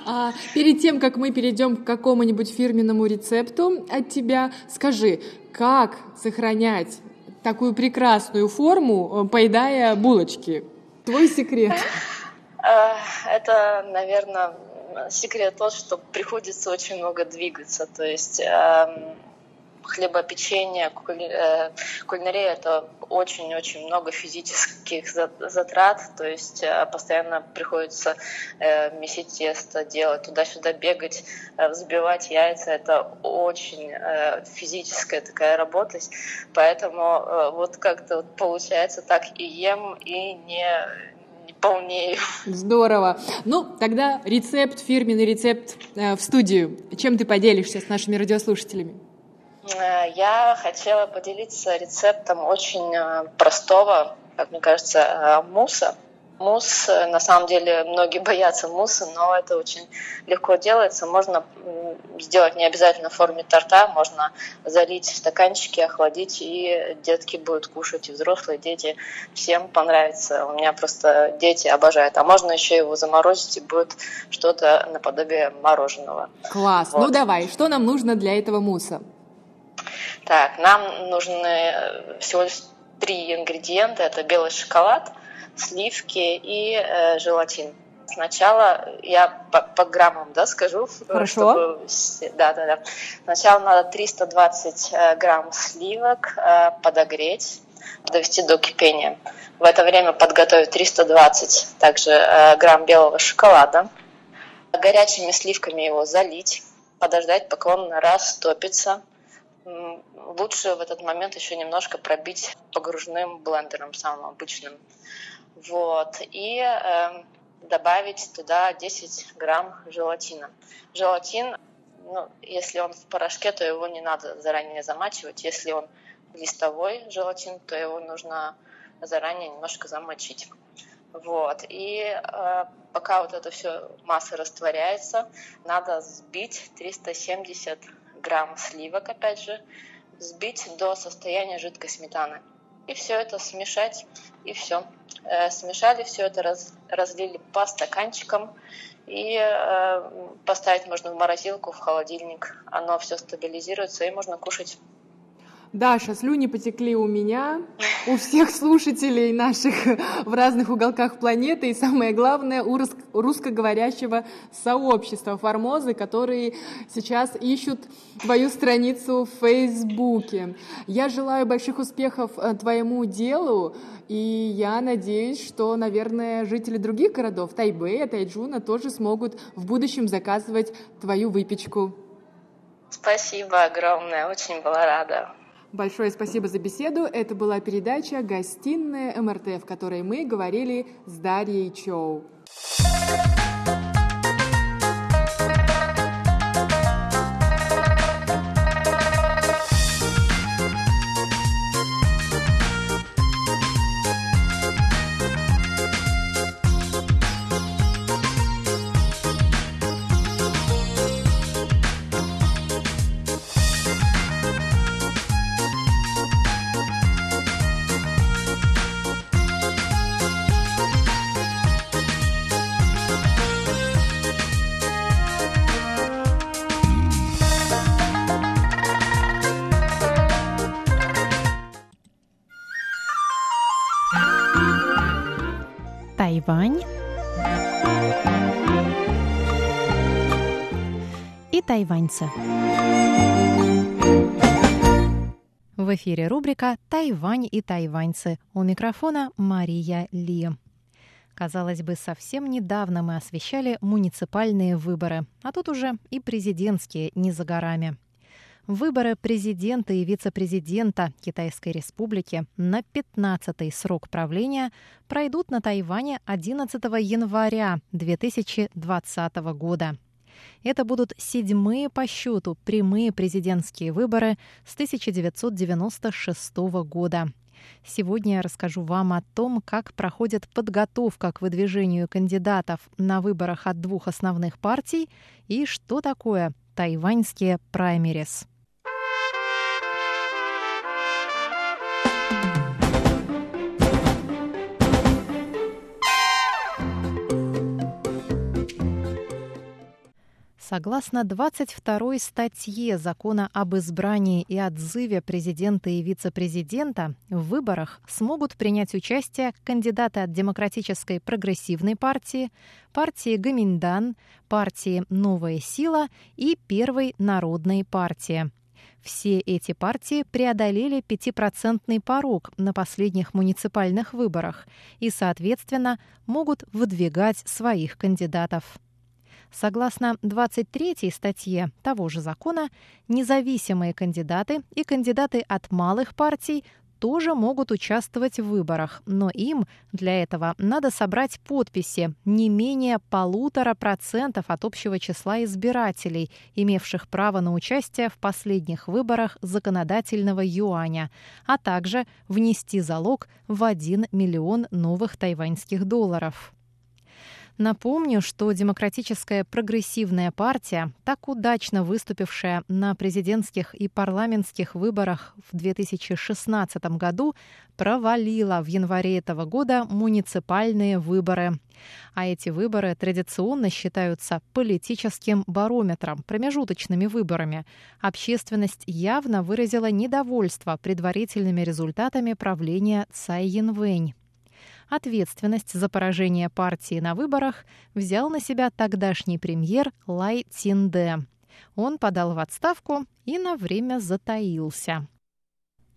K: А перед тем, как мы перейдем к какому-нибудь фирменному рецепту от тебя, скажи, как сохранять такую прекрасную форму, э, поедая булочки? Твой секрет.
L: Э, это, наверное, секрет тот, что приходится очень много двигаться. То есть эм, хлебопечение, э, кулинария — это очень-очень много физических затрат, то есть э, постоянно приходится э, месить тесто, делать туда-сюда, бегать, взбивать яйца. Это очень физическая такая работа, поэтому вот как-то вот получается так и ем, и не полнею.
K: Здорово. Ну, тогда рецепт, фирменный рецепт в студию. Чем ты поделишься с нашими радиослушателями?
L: Э, я хотела поделиться рецептом очень э, простого, как мне кажется, э, муса. Мусс, на самом деле, многие боятся мусса, но это очень легко делается. Можно сделать не обязательно в форме торта, можно залить в стаканчики, охладить, и детки будут кушать, и взрослые дети. Всем понравится. У меня просто дети обожают. А можно еще его заморозить, и будет что-то наподобие мороженого.
K: Класс. Ну вот. Ну давай, что нам нужно для этого мусса?
L: Так, нам нужны э, всего лишь три ингредиента. Это белый шоколад, сливки и э, желатин. Сначала я по, по граммам, да, скажу.
K: Хорошо.
L: Чтобы, да, да, да. Сначала надо 320 э, грамм сливок э, подогреть, довести до кипения. В это время подготовить 320 также э, грамм белого шоколада. Горячими сливками его залить, подождать, пока он растопится. Лучше в этот момент еще немножко пробить погружным блендером, самым обычным. Вот. И э, добавить туда 10 грамм желатина. Желатин, ну, если он в порошке, то его не надо заранее замачивать. Если он листовой желатин, то его нужно заранее немножко замочить. Вот. И э, пока вот это все масса растворяется, надо сбить 370 грамм сливок, опять же, сбить до состояния жидкой сметаны. И все это смешать, и все. Э, смешали все это, раз, разлили по стаканчикам, и э, поставить можно в морозилку, в холодильник. Оно все стабилизируется, и можно кушать
K: Даша, слюни потекли у меня, у всех слушателей наших в разных уголках планеты и, самое главное, у русскоговорящего сообщества Формозы, которые сейчас ищут твою страницу в Фейсбуке. Я желаю больших успехов э, твоему делу, и я надеюсь, что, наверное, жители других городов, Тайбэя, Тайджуна, тоже смогут в будущем заказывать твою выпечку.
L: Спасибо огромное, очень была рада.
K: Большое спасибо за беседу. Это была передача «Гостиная МРТ», в которой мы говорили с Дарьей Чоу.
G: Тайваньцы. В эфире рубрика «Тайвань и тайваньцы». У микрофона Мария Ли. Казалось бы, совсем недавно мы освещали муниципальные выборы, а тут уже и президентские не за горами. Выборы президента и вице-президента Китайской Республики на 15-й срок правления пройдут на Тайване 11 января 2020 года. Это будут седьмые по счету прямые президентские выборы с 1996 года. Сегодня я расскажу вам о том, как проходит подготовка к выдвижению кандидатов на выборах от двух основных партий и что такое тайваньские праймерис. Согласно 22 статье Закона об избрании и отзыве президента и вице-президента, в выборах смогут принять участие кандидаты от Демократической прогрессивной партии, партии Гаминдан, партии «Новая сила» и Первой народной партии. Все эти партии преодолели 5% порог на последних муниципальных выборах и, соответственно, могут выдвигать своих кандидатов. Согласно 23 статье того же закона, независимые кандидаты и кандидаты от малых партий тоже могут участвовать в выборах, но им для этого надо собрать подписи не менее полутора процентов от общего числа избирателей, имевших право на участие в последних выборах законодательного юаня, а также внести залог в 1 миллион новых тайваньских долларов. Напомню, что Демократическая прогрессивная партия, так удачно выступившая на президентских и парламентских выборах в 2016 году, провалила в январе этого года муниципальные выборы. А эти выборы традиционно считаются политическим барометром, промежуточными выборами. Общественность явно выразила недовольство предварительными результатами правления Цай Янвэнь. Ответственность за поражение партии на выборах взял на себя тогдашний премьер Лай Цинде. Он подал в отставку и на время затаился.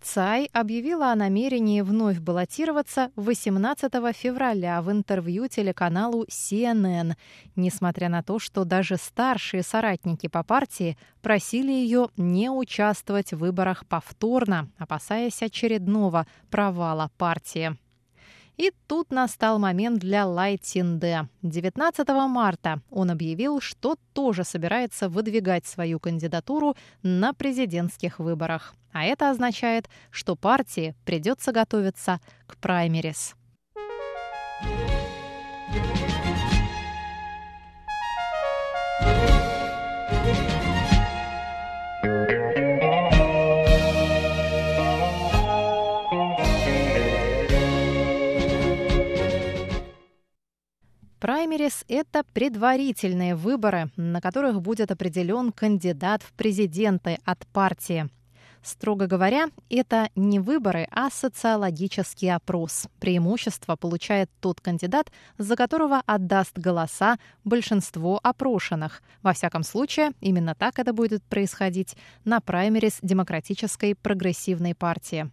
G: Цай объявила о намерении вновь баллотироваться 18 февраля в интервью телеканалу CNN, несмотря на то, что даже старшие соратники по партии просили ее не участвовать в выборах повторно, опасаясь очередного провала партии. И тут настал момент для Лай Цинде. 19 марта он объявил, что тоже собирается выдвигать свою кандидатуру на президентских выборах. А это означает, что партии придется готовиться к праймерис. Праймерис – это предварительные выборы, на которых будет определен кандидат в президенты от партии. Строго говоря, это не выборы, а социологический опрос. Преимущество получает тот кандидат, за которого отдаст голоса большинство опрошенных. Во всяком случае, именно так это будет происходить на праймерис Демократической прогрессивной партии.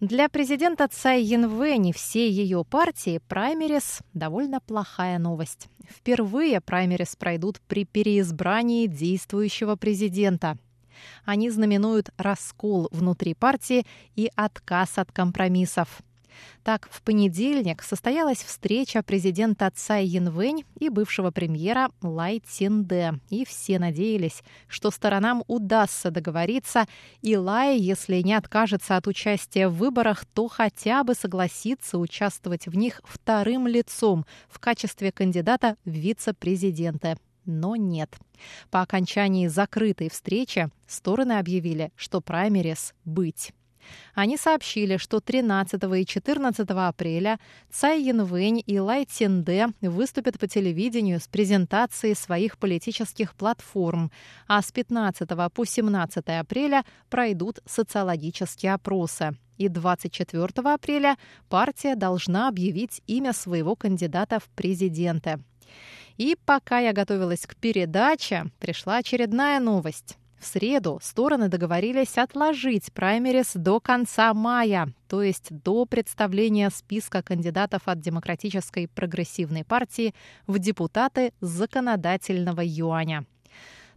G: Для президента Цай Янвэни всей ее партии праймерис – довольно плохая новость. Впервые праймерис пройдут при переизбрании действующего президента. Они знаменуют раскол внутри партии и отказ от компромиссов. Так, в понедельник состоялась встреча президента Цай Янвэнь и бывшего премьера Лай Цинде. И все надеялись, что сторонам удастся договориться, и Лай, если не откажется от участия в выборах, то хотя бы согласится участвовать в них вторым лицом в качестве кандидата в вице-президенты но нет. По окончании закрытой встречи стороны объявили, что праймерис быть. Они сообщили, что 13 и 14 апреля Цай Янвэнь и Лай Цинде выступят по телевидению с презентацией своих политических платформ, а с 15 по 17 апреля пройдут социологические опросы. И 24 апреля партия должна объявить имя своего кандидата в президенты. И пока я готовилась к передаче, пришла очередная новость. В среду стороны договорились отложить праймерис до конца мая, то есть до представления списка кандидатов от Демократической прогрессивной партии в депутаты законодательного юаня.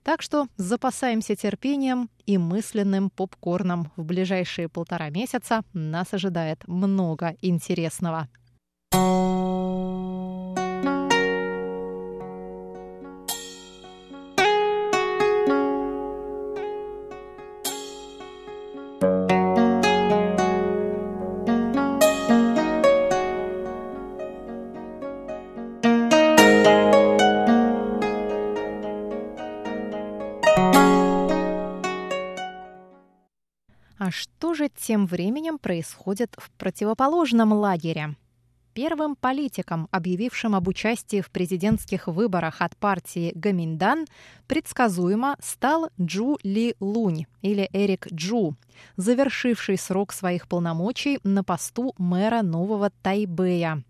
G: Так что запасаемся терпением и мысленным попкорном. В ближайшие полтора месяца нас ожидает много интересного. Что же тем временем происходит в противоположном лагере? Первым политиком, объявившим об участии в президентских выборах от партии Гаминдан, предсказуемо стал Джу Ли Лунь или Эрик Джу, завершивший срок своих полномочий на посту мэра нового Тайбэя.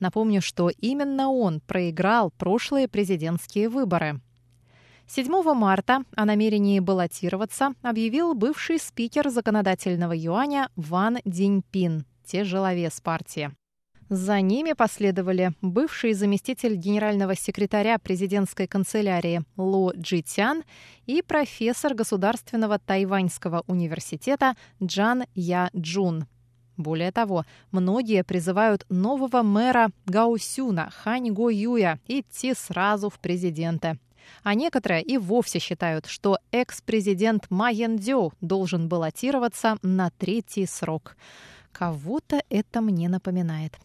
G: Напомню, что именно он проиграл прошлые президентские выборы – 7 марта о намерении баллотироваться объявил бывший спикер законодательного юаня Ван Диньпин, тяжеловес партии. За ними последовали бывший заместитель генерального секретаря президентской канцелярии Ло Джитян и профессор Государственного тайваньского университета Джан Я Джун. Более того, многие призывают нового мэра Гаусюна Хань Го Юя идти сразу в президенты а некоторые и вовсе считают, что экс-президент Ма Ян-дё должен баллотироваться на третий срок. Кого-то это мне напоминает.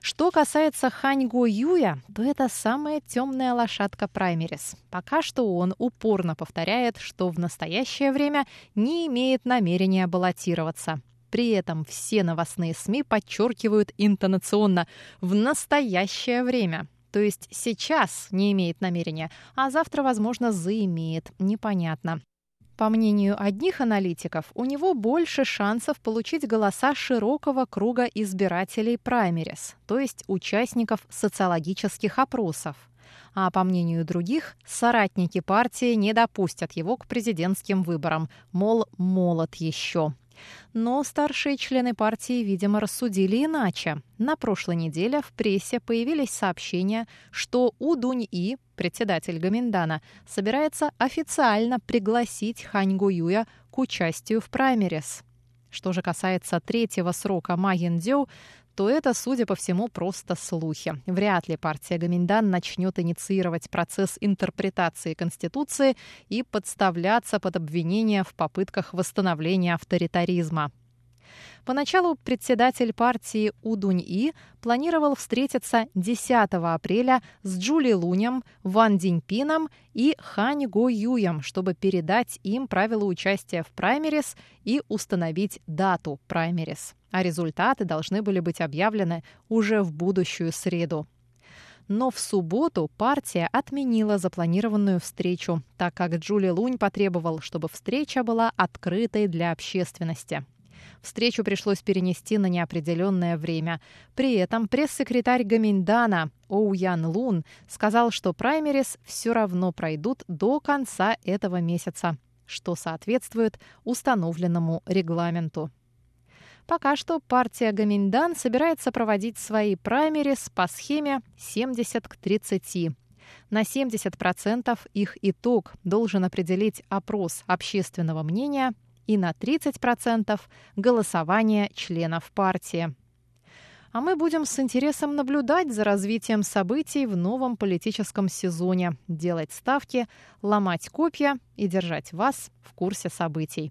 G: Что касается Хань Го Юя, то это самая темная лошадка праймерис. Пока что он упорно повторяет, что в настоящее время не имеет намерения баллотироваться. При этом все новостные СМИ подчеркивают интонационно «в настоящее время». То есть сейчас не имеет намерения, а завтра, возможно, заимеет. Непонятно. По мнению одних аналитиков, у него больше шансов получить голоса широкого круга избирателей праймерис, то есть участников социологических опросов. А по мнению других, соратники партии не допустят его к президентским выборам, мол, молод еще. Но старшие члены партии, видимо, рассудили иначе. На прошлой неделе в прессе появились сообщения, что У Дунь-И, председатель Гаминдана, собирается официально пригласить Хань Гуюя к участию в праймерис. Что же касается третьего срока Ма Яндзю, то это, судя по всему, просто слухи. Вряд ли партия Гаминдан начнет инициировать процесс интерпретации Конституции и подставляться под обвинения в попытках восстановления авторитаризма. Поначалу председатель партии Удунь-И планировал встретиться 10 апреля с Джули Лунем, Ван Диньпином и Хань Го Юем, чтобы передать им правила участия в праймерис и установить дату праймерис. А результаты должны были быть объявлены уже в будущую среду. Но в субботу партия отменила запланированную встречу, так как Джули Лунь потребовал, чтобы встреча была открытой для общественности. Встречу пришлось перенести на неопределенное время. При этом пресс-секретарь Гаминдана Оу Ян Лун сказал, что праймерис все равно пройдут до конца этого месяца, что соответствует установленному регламенту. Пока что партия Гаминдан собирается проводить свои праймерис по схеме 70 к 30. На 70% их итог должен определить опрос общественного мнения и на 30% голосование членов партии. А мы будем с интересом наблюдать за развитием событий в новом политическом сезоне, делать ставки, ломать копья и держать вас в курсе событий.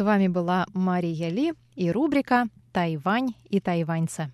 G: С вами была Мария Ли и рубрика «Тайвань и тайваньцы».